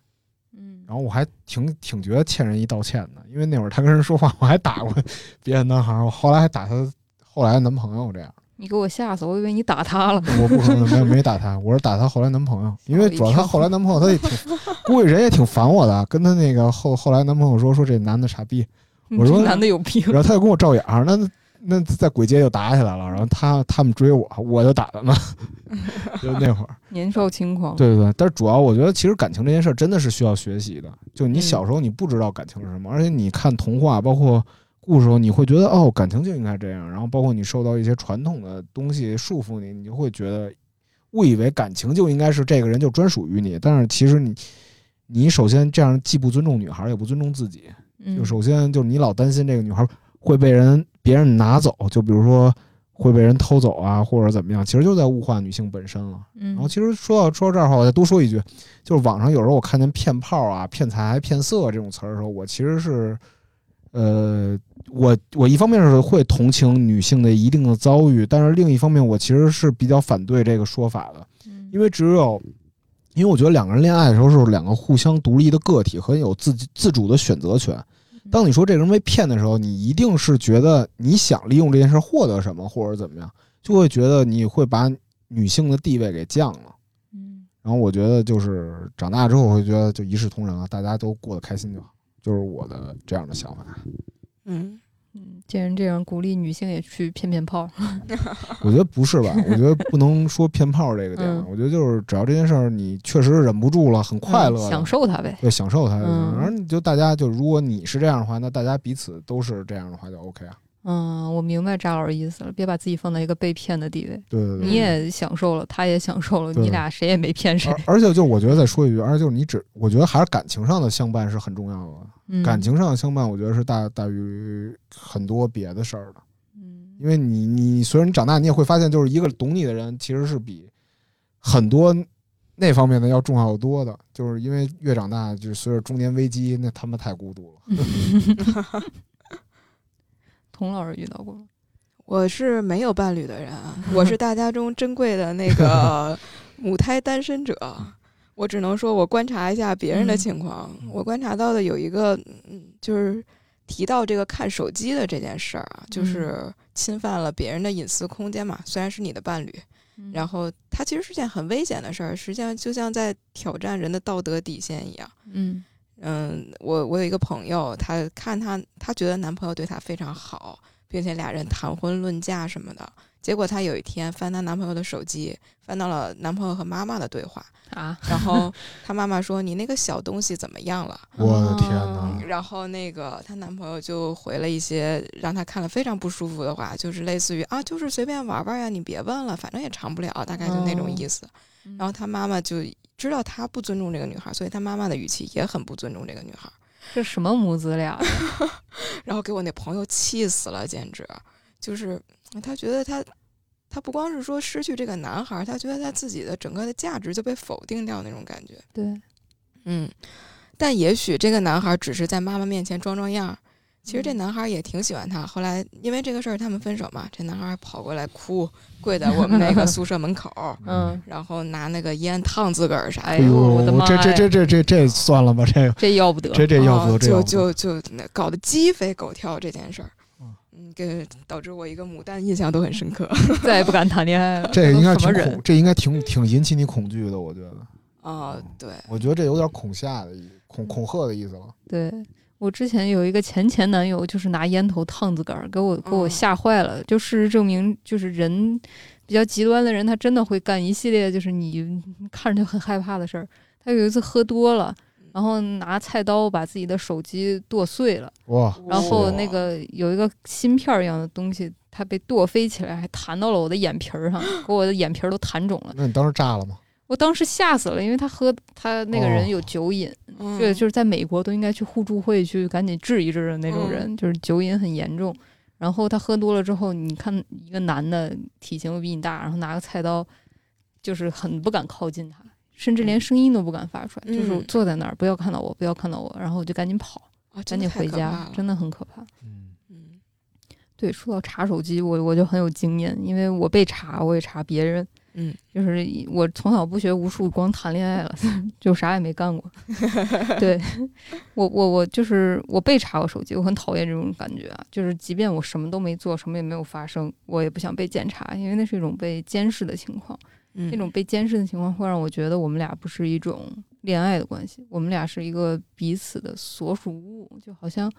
嗯，然后我还挺挺觉得欠人一道歉的，因为那会儿她跟人说话，我还打过别的男孩，我后来还打她后来的男朋友这样。你给我吓死，我以为你打他了。我不可能没没打他，我是打他后来男朋友，因为主要他后来男朋友他也挺 估计人也挺烦我的，跟他那个后后来男朋友说说这男的傻逼，我说男的有病，然后他就跟我照眼儿那。那在鬼街就打起来了，然后他他们追我，我就打他们。就那会儿年少轻狂，对对对。但是主要我觉得，其实感情这件事真的是需要学习的。就你小时候你不知道感情是什么，而且你看童话包括故事时候，你会觉得哦，感情就应该这样。然后包括你受到一些传统的东西束缚你，你就会觉得误以为感情就应该是这个人就专属于你。但是其实你你首先这样既不尊重女孩，也不尊重自己。就首先就是你老担心这个女孩会被人。别人拿走，就比如说会被人偷走啊，或者怎么样，其实就在物化女性本身了。然后，其实说到说到这儿的话，我再多说一句，就是网上有时候我看见骗炮啊、骗财、骗色这种词儿的时候，我其实是，呃，我我一方面是会同情女性的一定的遭遇，但是另一方面，我其实是比较反对这个说法的，因为只有，因为我觉得两个人恋爱的时候是两个互相独立的个体，很有自己自主的选择权。当你说这个人被骗的时候，你一定是觉得你想利用这件事获得什么，或者怎么样，就会觉得你会把女性的地位给降了。嗯，然后我觉得就是长大之后，我会觉得就一视同仁啊，大家都过得开心就好，就是我的这样的想法。嗯。嗯，既然这样，鼓励女性也去骗骗炮。我觉得不是吧？我觉得不能说骗炮这个点。我觉得就是只要这件事儿你确实忍不住了，很快乐，享受它呗。对，享受它。反正、嗯就大家就如果你是这样的话，那大家彼此都是这样的话就 OK 啊。嗯，我明白扎老师意思了，别把自己放在一个被骗的地位。对对对，你也享受了，他也享受了，你俩谁也没骗谁。而且就我觉得再说一句，而且就是你只，我觉得还是感情上的相伴是很重要的。感情上的相伴，我觉得是大大于很多别的事儿的。嗯，因为你你随着你长大，你也会发现，就是一个懂你的人，其实是比很多那方面的要重要的多的。就是因为越长大，就随着中年危机，那他妈太孤独了。童老师遇到过吗？我是没有伴侣的人，我是大家中珍贵的那个 母胎单身者。我只能说，我观察一下别人的情况。我观察到的有一个，嗯，就是提到这个看手机的这件事儿啊，就是侵犯了别人的隐私空间嘛。虽然是你的伴侣，然后它其实是件很危险的事儿，实际上就像在挑战人的道德底线一样。嗯嗯，我我有一个朋友，她看她，她觉得男朋友对她非常好，并且俩人谈婚论嫁什么的。结果她有一天翻她男朋友的手机，翻到了男朋友和妈妈的对话啊，然后她妈妈说：“你那个小东西怎么样了？”我的天哪！然后那个她男朋友就回了一些让她看了非常不舒服的话，就是类似于啊，就是随便玩玩呀，你别问了，反正也长不了，大概就那种意思。然后她妈妈就知道他不尊重这个女孩，所以他妈妈的语气也很不尊重这个女孩。这什么母子俩？然后给我那朋友气死了，简直就是。他觉得他，他不光是说失去这个男孩，他觉得他自己的整个的价值就被否定掉那种感觉。对，嗯，但也许这个男孩只是在妈妈面前装装样，其实这男孩也挺喜欢她。后来因为这个事儿他们分手嘛，这男孩跑过来哭，跪在我们那个宿舍门口，嗯，然后拿那个烟烫自个儿啥。哎呦，我的妈！这这这这这这算了吧，这个这要不得，这这要不得，就就就搞得鸡飞狗跳这件事儿。给导致我一个牡丹印象都很深刻，再也不敢谈恋爱了。这应该挺恐，这应该挺挺引起你恐惧的，我觉得。啊，对，我觉得这有点恐吓的意恐恐吓的意思了。对我之前有一个前前男友，就是拿烟头烫自个儿，给我给我吓坏了。就事实证明，就是人比较极端的人，他真的会干一系列就是你 看着就很害怕的事儿。他有一次喝多了。然后拿菜刀把自己的手机剁碎了，哇！然后那个有一个芯片一样的东西，它被剁飞起来，还弹到了我的眼皮儿上，给我的眼皮儿都弹肿了。那你当时炸了吗？我当时吓死了，因为他喝他那个人有酒瘾，对，就是在美国都应该去互助会去赶紧治一治的那种人，就是酒瘾很严重。然后他喝多了之后，你看一个男的体型比你大，然后拿个菜刀，就是很不敢靠近他。甚至连声音都不敢发出来，就是坐在那儿，不要看到我，不要看到我，然后我就赶紧跑，赶紧回家，真的很可怕。嗯嗯，对，说到查手机，我我就很有经验，因为我被查，我也查别人。嗯，就是我从小不学无术，光谈恋爱了，就啥也没干过。对我我我就是我被查过手机，我很讨厌这种感觉啊。就是即便我什么都没做，什么也没有发生，我也不想被检查，因为那是一种被监视的情况。那种被监视的情况会让我觉得我们俩不是一种恋爱的关系，我们俩是一个彼此的所属物，就好像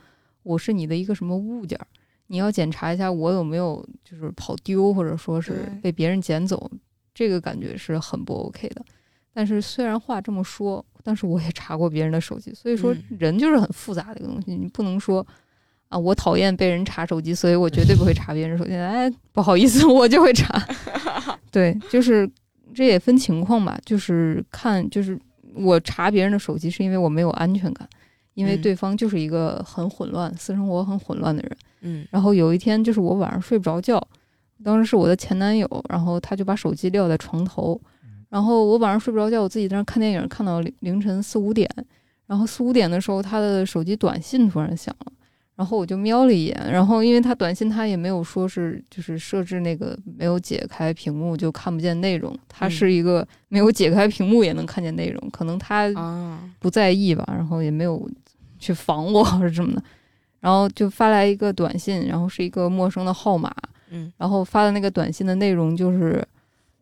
我是你的一个什么物件儿，你要检查一下我有没有就是跑丢或者说是被别人捡走，这个感觉是很不 OK 的。但是虽然话这么说，但是我也查过别人的手机，所以说人就是很复杂的一个东西，你不能说啊我讨厌被人查手机，所以我绝对不会查别人手机。哎，不好意思，我就会查。对，就是。这也分情况吧，就是看，就是我查别人的手机，是因为我没有安全感，因为对方就是一个很混乱、私生活很混乱的人。嗯，然后有一天，就是我晚上睡不着觉，当时是我的前男友，然后他就把手机撂在床头，然后我晚上睡不着觉，我自己在那看电影，看到凌晨四五点，然后四五点的时候，他的手机短信突然响了。然后我就瞄了一眼，然后因为他短信他也没有说是就是设置那个没有解开屏幕就看不见内容，他是一个没有解开屏幕也能看见内容，可能他不在意吧，然后也没有去防我或者什么的，然后就发来一个短信，然后是一个陌生的号码，嗯，然后发的那个短信的内容就是，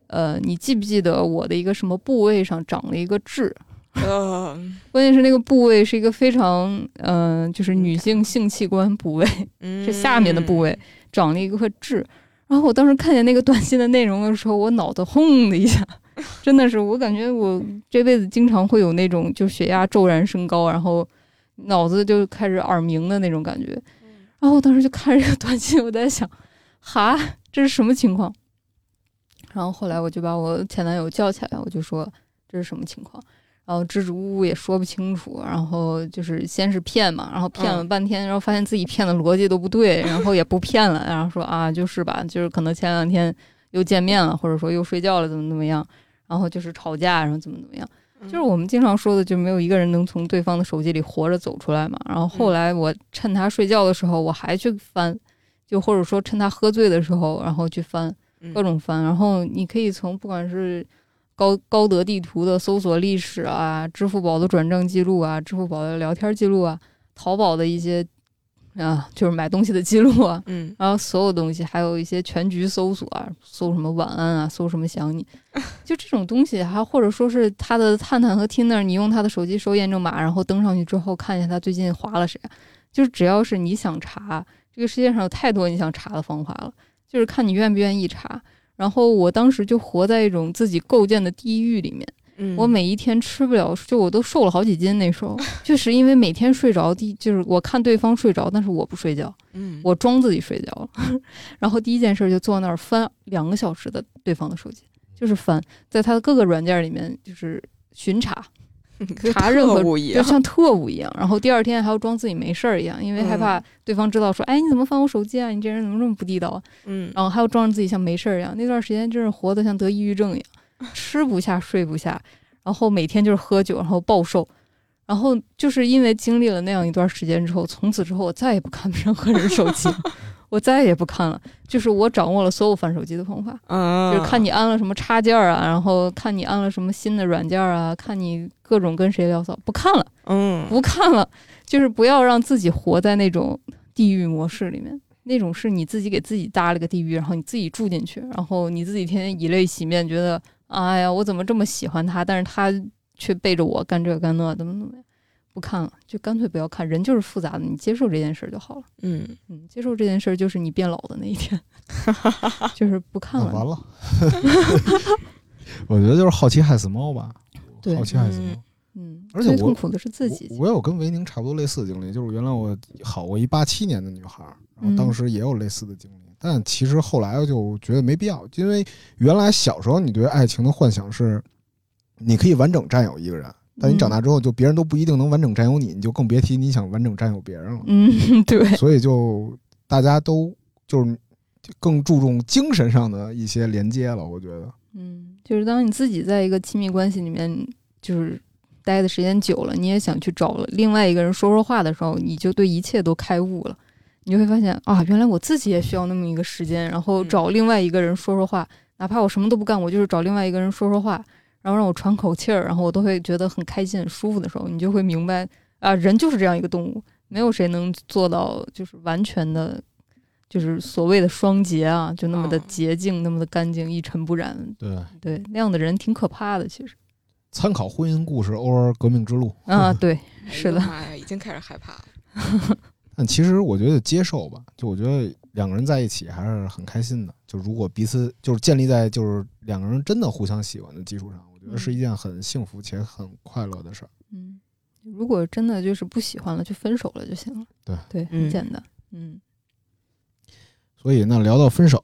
呃，你记不记得我的一个什么部位上长了一个痣？呃，关键是那个部位是一个非常，嗯，就是女性性器官部位，是下面的部位长了一个痣。然后我当时看见那个短信的内容的时候，我脑子轰的一下，真的是我感觉我这辈子经常会有那种就血压骤然升高，然后脑子就开始耳鸣的那种感觉。然后我当时就看这个短信，我在想，哈，这是什么情况？然后后来我就把我前男友叫起来，我就说这是什么情况？然后支支吾吾也说不清楚，然后就是先是骗嘛，然后骗了半天，然后发现自己骗的逻辑都不对，然后也不骗了，然后说啊就是吧，就是可能前两天又见面了，或者说又睡觉了，怎么怎么样，然后就是吵架，然后怎么怎么样，就是我们经常说的，就没有一个人能从对方的手机里活着走出来嘛。然后后来我趁他睡觉的时候，我还去翻，就或者说趁他喝醉的时候，然后去翻各种翻，然后你可以从不管是高高德地图的搜索历史啊，支付宝的转账记录啊，支付宝的聊天记录啊，淘宝的一些。啊，就是买东西的记录啊，嗯，然后所有东西，还有一些全局搜索啊，搜什么晚安啊，搜什么想你，就这种东西，还或者说是他的探探和 Tinder，你用他的手机收验证码，然后登上去之后，看一下他最近划了谁，就是只要是你想查，这个世界上有太多你想查的方法了，就是看你愿不愿意查。然后我当时就活在一种自己构建的地狱里面。我每一天吃不了，就我都瘦了好几斤。那时候 确实因为每天睡着，第就是我看对方睡着，但是我不睡觉，嗯，我装自己睡觉了。然后第一件事就坐那儿翻两个小时的对方的手机，就是翻，在他的各个软件里面就是巡查，查任何就像特务一样。然后第二天还要装自己没事儿一样，因为害怕对方知道说，哎，你怎么翻我手机啊？你这人怎么这么不地道啊？嗯，然后还要装着自己像没事儿一样。那段时间真是活得像得抑郁症一样。吃不下，睡不下，然后每天就是喝酒，然后暴瘦，然后就是因为经历了那样一段时间之后，从此之后我再也不看 任何人手机，我再也不看了。就是我掌握了所有翻手机的方法，就是看你安了什么插件啊，然后看你安了什么新的软件啊，看你各种跟谁聊骚，不看了，嗯，不看了，就是不要让自己活在那种地狱模式里面，那种是你自己给自己搭了个地狱，然后你自己住进去，然后你自己天天以泪洗面，觉得。哎呀，我怎么这么喜欢他？但是他却背着我干这干那，怎么怎么样？不看了，就干脆不要看。人就是复杂的，你接受这件事就好了。嗯嗯，接受这件事就是你变老的那一天，就是不看了。完了，我觉得就是好奇害死猫吧。对，好奇害死猫。嗯，而且痛苦的是自己。我有跟维宁差不多类似的经历，就是原来我好过一八七年的女孩，然后当时也有类似的经历。但其实后来就觉得没必要，因为原来小时候你对爱情的幻想是，你可以完整占有一个人，但你长大之后就别人都不一定能完整占有你，你就更别提你想完整占有别人了。嗯，对。所以就大家都就是更注重精神上的一些连接了，我觉得。嗯，就是当你自己在一个亲密关系里面就是待的时间久了，你也想去找了另外一个人说说话的时候，你就对一切都开悟了。你就会发现啊，原来我自己也需要那么一个时间，然后找另外一个人说说话，哪怕我什么都不干，我就是找另外一个人说说话，然后让我喘口气儿，然后我都会觉得很开心、很舒服的时候，你就会明白啊，人就是这样一个动物，没有谁能做到就是完全的，就是所谓的双洁啊，就那么的洁净、那么的干净、一尘不染。对对，那样的人挺可怕的，其实。参考婚姻故事，偶尔革命之路啊，对，是的。妈呀，已经开始害怕了。但其实我觉得接受吧，就我觉得两个人在一起还是很开心的。就如果彼此就是建立在就是两个人真的互相喜欢的基础上，我觉得是一件很幸福且很快乐的事儿。嗯，如果真的就是不喜欢了，就分手了就行了。对对，很简单。嗯。所以那聊到分手，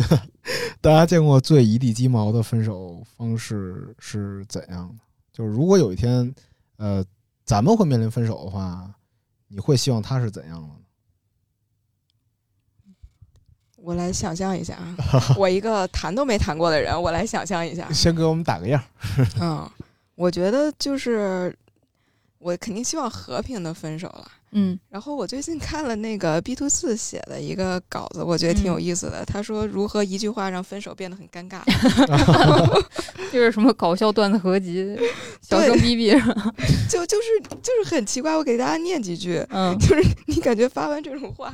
大家见过最一地鸡毛的分手方式是怎样的？就是如果有一天，呃，咱们会面临分手的话。你会希望他是怎样的？我来想象一下啊，我一个谈都没谈过的人，我来想象一下。先给我们打个样。嗯，我觉得就是我肯定希望和平的分手了。嗯，然后我最近看了那个 B to 四写的一个稿子，我觉得挺有意思的。他说如何一句话让分手变得很尴尬，就是什么搞笑段子合集，小声逼逼，就就是就是很奇怪。我给大家念几句，嗯，就是你感觉发完这种话。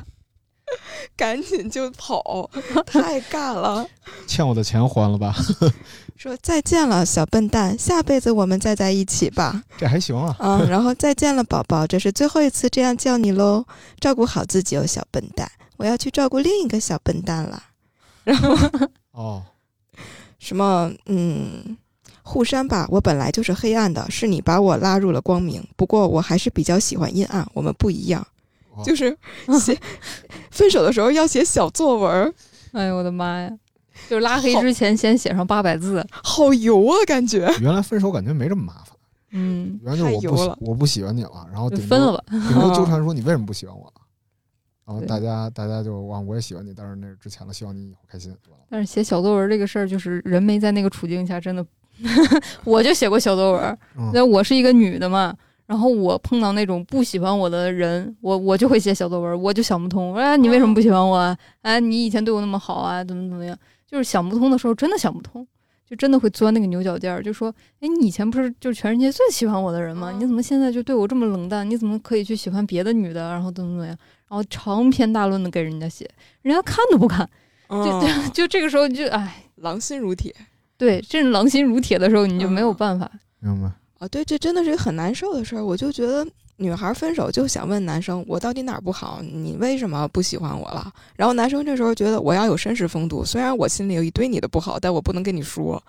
赶紧就跑，太尬了！欠我的钱还了吧？说再见了，小笨蛋，下辈子我们再在一起吧。这还行啊。嗯，然后再见了，宝宝，这是最后一次这样叫你喽。照顾好自己哦，小笨蛋，我要去照顾另一个小笨蛋了。然后哦，什么？嗯，护山吧，我本来就是黑暗的，是你把我拉入了光明。不过我还是比较喜欢阴暗，我们不一样。就是写分手的时候要写小作文，哎呦我的妈呀！就是拉黑之前先写上八百字，好油啊，感觉。原来分手感觉没这么麻烦，嗯，原来就是我不我不喜欢你了，然后分了吧，顶多纠 缠说你为什么不喜欢我了，然后大家大家就哇我也喜欢你，但是那是之前了，希望你以后开心。但是写小作文这个事儿，就是人没在那个处境下，真的，我就写过小作文，那我是一个女的嘛。然后我碰到那种不喜欢我的人，我我就会写小作文，我就想不通，哎，你为什么不喜欢我啊？哎，你以前对我那么好啊，怎么怎么样？就是想不通的时候，真的想不通，就真的会钻那个牛角尖儿，就说，哎，你以前不是就是全世界最喜欢我的人吗？你怎么现在就对我这么冷淡？你怎么可以去喜欢别的女的？然后怎么怎么样？然后长篇大论的给人家写，人家看都不看，就就这个时候就哎，狼心如铁。对，这狼心如铁的时候，你就没有办法。明白。啊，对，这真的是一个很难受的事儿。我就觉得女孩分手就想问男生，我到底哪儿不好？你为什么不喜欢我了？然后男生这时候觉得我要有绅士风度，虽然我心里有一堆你的不好，但我不能跟你说。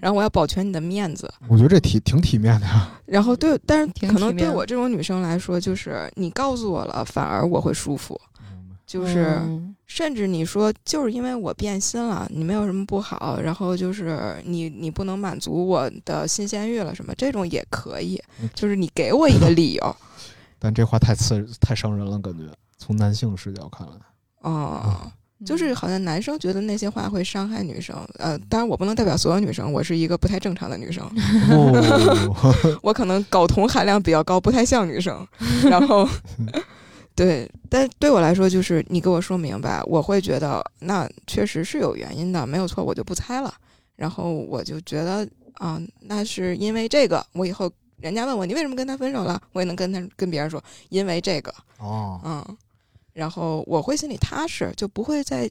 然后我要保全你的面子。我觉得这体挺体面的呀。然后对，但是可能对我这种女生来说，就是你告诉我了，反而我会舒服。就是，甚至你说，就是因为我变心了，你没有什么不好，然后就是你你不能满足我的新鲜欲了，什么这种也可以，就是你给我一个理由。但这话太刺太伤人了，感觉从男性视角看来，哦，就是好像男生觉得那些话会伤害女生，呃，当然我不能代表所有女生，我是一个不太正常的女生，我可能睾酮含量比较高，不太像女生，然后。对，但对我来说，就是你给我说明白，我会觉得那确实是有原因的，没有错，我就不猜了。然后我就觉得啊，那是因为这个，我以后人家问我你为什么跟他分手了，我也能跟他跟别人说，因为这个哦，嗯，然后我会心里踏实，就不会再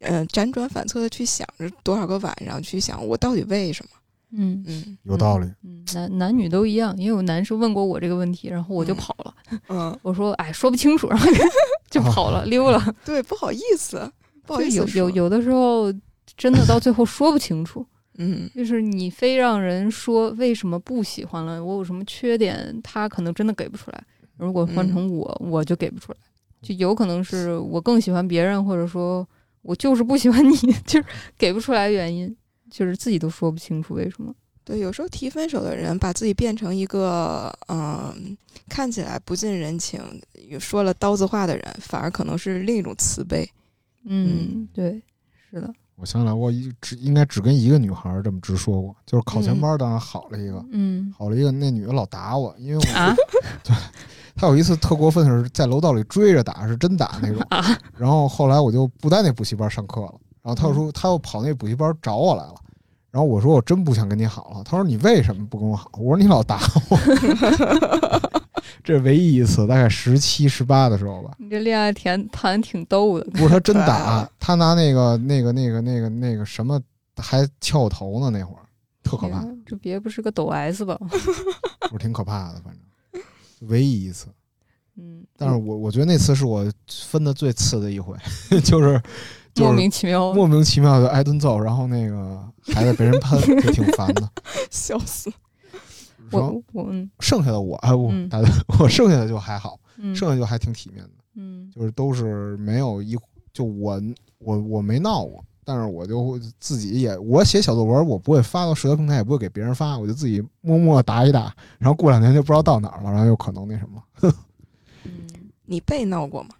嗯辗转反侧的去想着多少个晚上去想我到底为什么。嗯嗯，有道理。嗯，男男女都一样，也有男生问过我这个问题，然后我就跑了。嗯，我说哎，说不清楚，然后就 跑了，溜了。对，不好意思，不好意思。有有有的时候，真的到最后说不清楚。嗯，就是你非让人说为什么不喜欢了，我有什么缺点，他可能真的给不出来。如果换成我，我就给不出来。就有可能是我更喜欢别人，或者说我就是不喜欢你，就是给不出来原因。就是自己都说不清楚为什么。对，有时候提分手的人把自己变成一个嗯，看起来不近人情、说了刀子话的人，反而可能是另一种慈悲。嗯，对，是的。我想起来，我一只应该只跟一个女孩这么直说过，就是考前班当然好了一个，嗯，好了一个那女的老打我，因为我对她有一次特过分的是在楼道里追着打，是真打那种。然后后来我就不在那补习班上课了。然后她又说，她又跑那补习班找我来了。然后我说，我真不想跟你好了。他说，你为什么不跟我好？我说，你老打我。这是唯一一次，大概十七、十八的时候吧。你这恋爱谈谈挺逗的。不是他真打，他拿那个、那个、那个、那个、那个什么，还敲我头呢。那会儿特可怕。这别不是个抖 S 吧？不是挺可怕的，反正唯一一次。嗯。但是我我觉得那次是我分的最次的一回，就是。莫名其妙，莫名其妙就挨顿揍，然后那个孩子被人喷，就挺烦的，笑死。我我剩下的我哎我 我剩下的就还好，剩下就还挺体面的，嗯，就是都是没有一就我我我没闹过，但是我就自己也我写小作文，我不会发到社交平台，也不会给别人发，我就自己默默打一打，然后过两天就不知道到哪儿了，然后有可能那什么。嗯，你被闹过吗？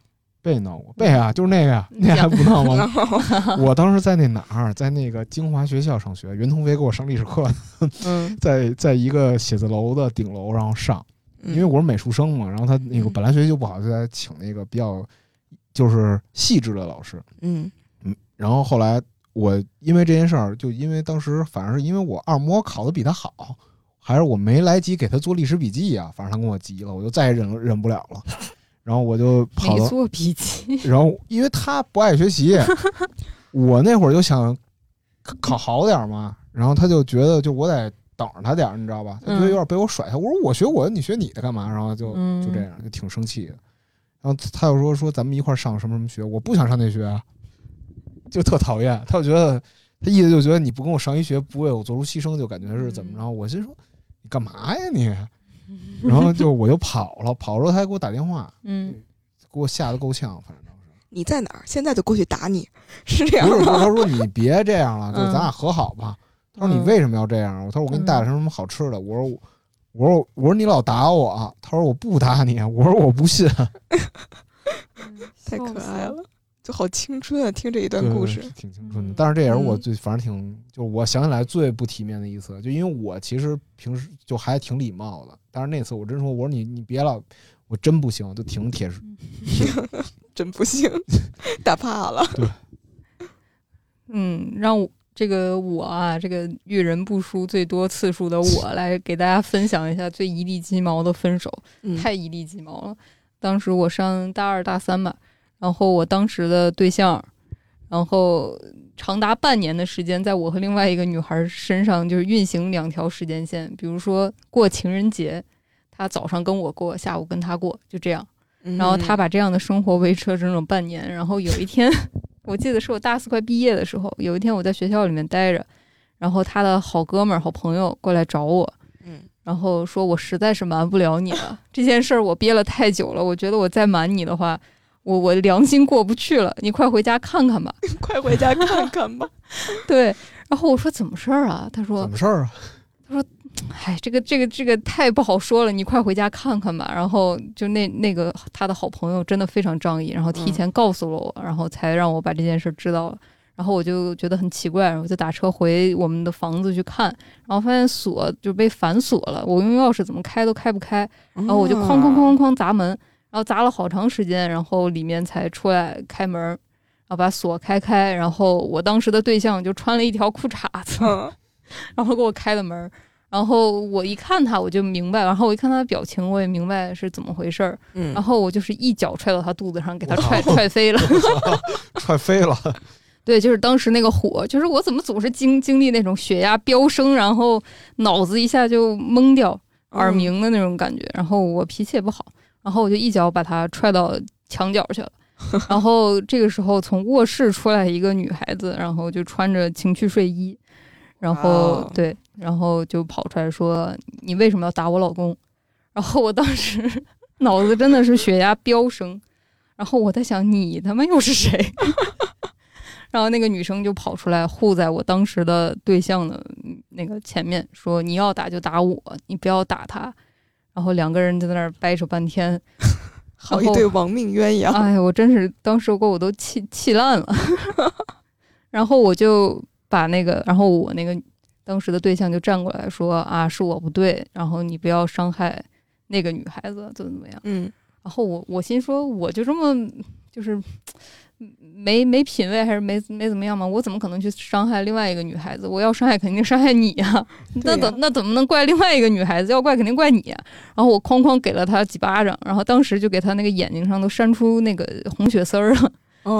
被闹过，被啊，就是那个呀，那还不闹吗？我当时在那哪儿，在那个京华学校上学，袁同飞给我上历史课，在在一个写字楼的顶楼，然后上，因为我是美术生嘛，然后他那个本来学习就不好，就在请那个比较就是细致的老师，嗯嗯，然后后来我因为这件事儿，就因为当时反正是因为我二模考的比他好，还是我没来及给他做历史笔记啊，反正他跟我急了，我就再也忍忍不了了。然后我就跑了。做笔记。然后因为他不爱学习，我那会儿就想考好点嘛。然后他就觉得，就我得等着他点儿你知道吧？他觉得有点被我甩下。我说我学我的，你学你的干嘛？然后就就这样，就挺生气的。然后他又说说咱们一块上什么什么学，我不想上那学，啊，就特讨厌。他就觉得他意思就觉得你不跟我上一学，不为我做出牺牲，就感觉是怎么着？我心说你干嘛呀你？然后就我就跑了，跑了他还给我打电话，嗯，给我吓得够呛，反正当时你在哪儿？现在就过去打你，是这样吗？他说你别这样了，就咱俩和好吧。他说你为什么要这样？他说我给你带了什么什么好吃的。我说我说我说你老打我。他说我不打你。我说我不信。太可爱了。就好青春啊！听这一段故事，挺青春的。但是这也是我最，反正挺，就我想起来最不体面的一次。就因为我其实平时就还挺礼貌的，但是那次我真说，我说你你别老，我真不行，就挺铁，真不行，打怕了。对，嗯，让这个我啊，这个遇人不淑最多次数的我来给大家分享一下最一地鸡毛的分手，太一地鸡毛了。当时我上大二大三吧。然后我当时的对象，然后长达半年的时间，在我和另外一个女孩身上就是运行两条时间线。比如说过情人节，他早上跟我过，下午跟他过，就这样。然后他把这样的生活维持了整整半年。然后有一天，我记得是我大四快毕业的时候，有一天我在学校里面待着，然后他的好哥们儿、好朋友过来找我，嗯，然后说我实在是瞒不了你了，这件事儿我憋了太久了，我觉得我再瞒你的话。我我良心过不去了，你快回家看看吧，快回家看看吧。对，然后我说怎么事儿啊？他说怎么事儿啊？他说，哎，这个这个这个太不好说了，你快回家看看吧。然后就那那个他的好朋友真的非常仗义，然后提前告诉了我，然后才让我把这件事知道了。然后我就觉得很奇怪，我就打车回我们的房子去看，然后发现锁就被反锁了，我用钥匙怎么开都开不开，然后我就哐哐哐哐砸门。然后砸了好长时间，然后里面才出来开门，然后把锁开开，然后我当时的对象就穿了一条裤衩子，然后给我开了门，然后我一看他我就明白，然后我一看他的表情我也明白是怎么回事儿，然后我就是一脚踹到他肚子上，给他踹踹飞了，踹飞了，对，就是当时那个火，就是我怎么总是经经历那种血压飙升，然后脑子一下就懵掉，耳鸣的那种感觉，然后我脾气也不好。然后我就一脚把他踹到墙角去了，然后这个时候从卧室出来一个女孩子，然后就穿着情趣睡衣，然后对，然后就跑出来说：“你为什么要打我老公？”然后我当时 脑子真的是血压飙升，然后我在想：“你他妈又是谁？” 然后那个女生就跑出来护在我当时的对象的那个前面，说：“你要打就打我，你不要打他。”然后两个人就在那儿掰扯半天，好一对亡命鸳鸯。哎我真是当时给我都气气烂了。然后我就把那个，然后我那个当时的对象就站过来说：“啊，是我不对，然后你不要伤害那个女孩子，怎么怎么样？”嗯。然后我我心说，我就这么就是。没没品位还是没没怎么样嘛？我怎么可能去伤害另外一个女孩子？我要伤害肯定伤害你呀！那怎那怎么能怪另外一个女孩子？要怪肯定怪你。然后我哐哐给了她几巴掌，然后当时就给她那个眼睛上都扇出那个红血丝儿了，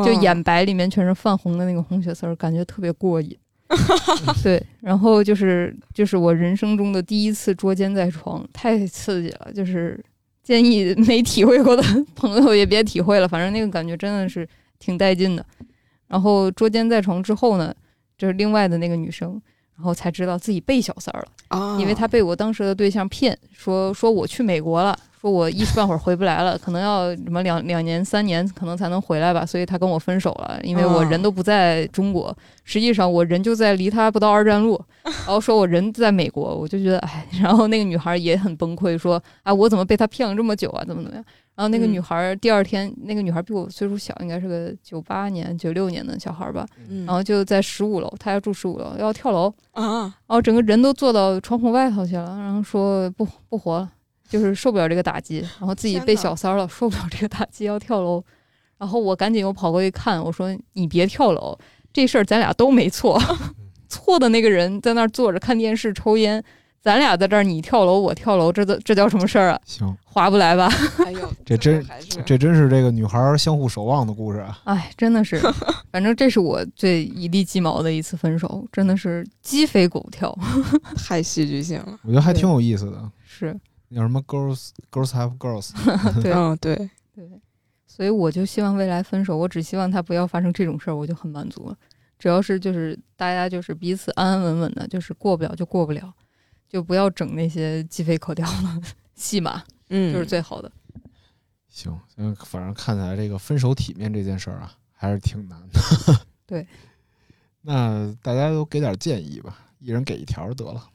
就眼白里面全是泛红的那个红血丝儿，感觉特别过瘾。对，然后就是就是我人生中的第一次捉奸在床，太刺激了。就是建议没体会过的 朋友也别体会了，反正那个感觉真的是。挺带劲的，然后捉奸在床之后呢，就是另外的那个女生，然后才知道自己被小三儿了啊，因为她被我当时的对象骗说说我去美国了，说我一时半会儿回不来了，可能要什么两两年三年可能才能回来吧，所以他跟我分手了，因为我人都不在中国，实际上我人就在离他不到二站路，然后说我人在美国，我就觉得哎，然后那个女孩也很崩溃，说啊我怎么被他骗了这么久啊，怎么怎么样。然后那个女孩第二天，那个女孩比我岁数小，应该是个九八年、九六年的小孩吧。然后就在十五楼，她要住十五楼，要跳楼啊！然后整个人都坐到窗户外头去了，然后说不不活了，就是受不了这个打击，然后自己被小三了，受不了这个打击要跳楼。然后我赶紧又跑过去看，我说你别跳楼，这事儿咱俩都没错，错的那个人在那儿坐着看电视抽烟。咱俩在这儿，你跳楼，我跳楼，这这这叫什么事儿啊？行，划不来吧？哎呦，这真这真是这个女孩相互守望的故事啊！哎，真的是，反正这是我最一地鸡毛的一次分手，真的是鸡飞狗跳，太戏剧性了。我觉得还挺有意思的。是，叫什么 girls girls have girls？对，嗯，对对。所以我就希望未来分手，我只希望他不要发生这种事儿，我就很满足了。只要是就是大家就是彼此安安稳稳的，就是过不了就过不了。就不要整那些鸡飞狗跳的戏码，嗯，就是最好的。行，嗯，反正看起来这个分手体面这件事儿啊，还是挺难的。对，那大家都给点建议吧，一人给一条得了。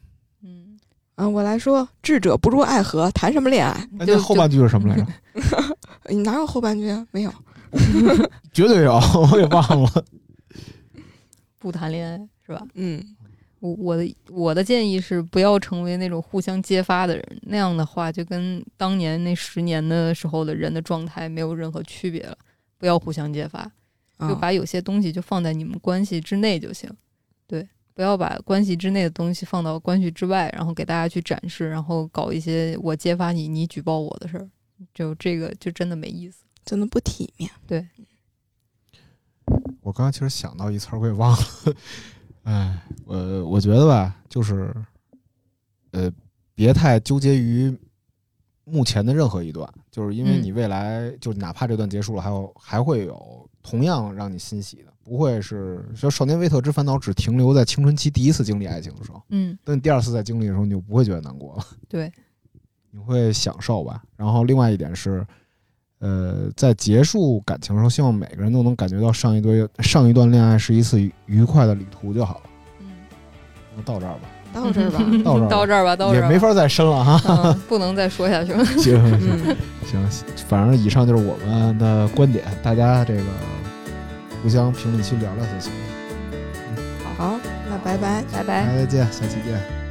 嗯，啊，我来说，智者不入爱河，谈什么恋爱？那后半句是什么来着？你哪有后半句啊？没有。绝对有，我也忘了。不谈恋爱是吧？嗯，我我的我的建议是不要成为那种互相揭发的人，那样的话就跟当年那十年的时候的人的状态没有任何区别了。不要互相揭发，就把有些东西就放在你们关系之内就行。对，不要把关系之内的东西放到关系之外，然后给大家去展示，然后搞一些我揭发你，你举报我的事儿，就这个就真的没意思，真的不体面。对。我刚刚其实想到一词儿，我也忘了。哎，我我觉得吧，就是，呃，别太纠结于目前的任何一段，就是因为你未来就哪怕这段结束了，还有还会有同样让你欣喜的，不会是说少年维特之烦恼只停留在青春期第一次经历爱情的时候，嗯，等你第二次再经历的时候，你就不会觉得难过了，对，你会享受吧。然后另外一点是。呃，在结束感情的时候，希望每个人都能感觉到上一段上一段恋爱是一次愉快的旅途就好了。嗯，那 到这儿吧，到这儿吧，到这儿，到这儿吧，到这儿也没法再深了哈，不能再说下去了。行行行，反正以上就是我们的观点，大家这个互相评论区聊聊就行了。好，那拜拜，拜拜，再见，下期见。